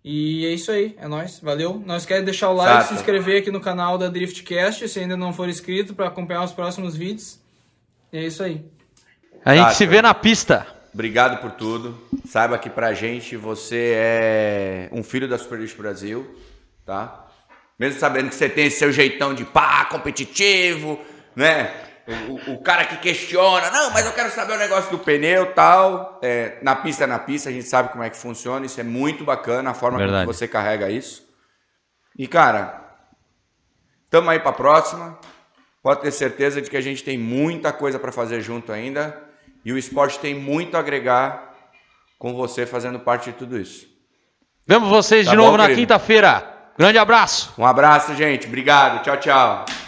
E é isso aí, é nóis, valeu. Não esquece de deixar o like, Exato. se inscrever aqui no canal da Driftcast, se ainda não for inscrito, para acompanhar os próximos vídeos. E é isso aí. A gente se vê na pista. Obrigado por tudo. Saiba que pra gente você é um filho da Super Drift Brasil, tá? Mesmo sabendo que você tem esse seu jeitão de pá, competitivo, né? O, o, cara que questiona, não, mas eu quero saber o negócio do pneu tal. É, na pista é na pista, a gente sabe como é que funciona. Isso é muito bacana, a forma Verdade. como você carrega isso. E, cara, estamos aí para a próxima. Pode ter certeza de que a gente tem muita coisa para fazer junto ainda. E o esporte tem muito a agregar com você fazendo parte de tudo isso. Vemos vocês tá de novo na quinta-feira. Grande abraço. Um abraço, gente. Obrigado. Tchau, tchau.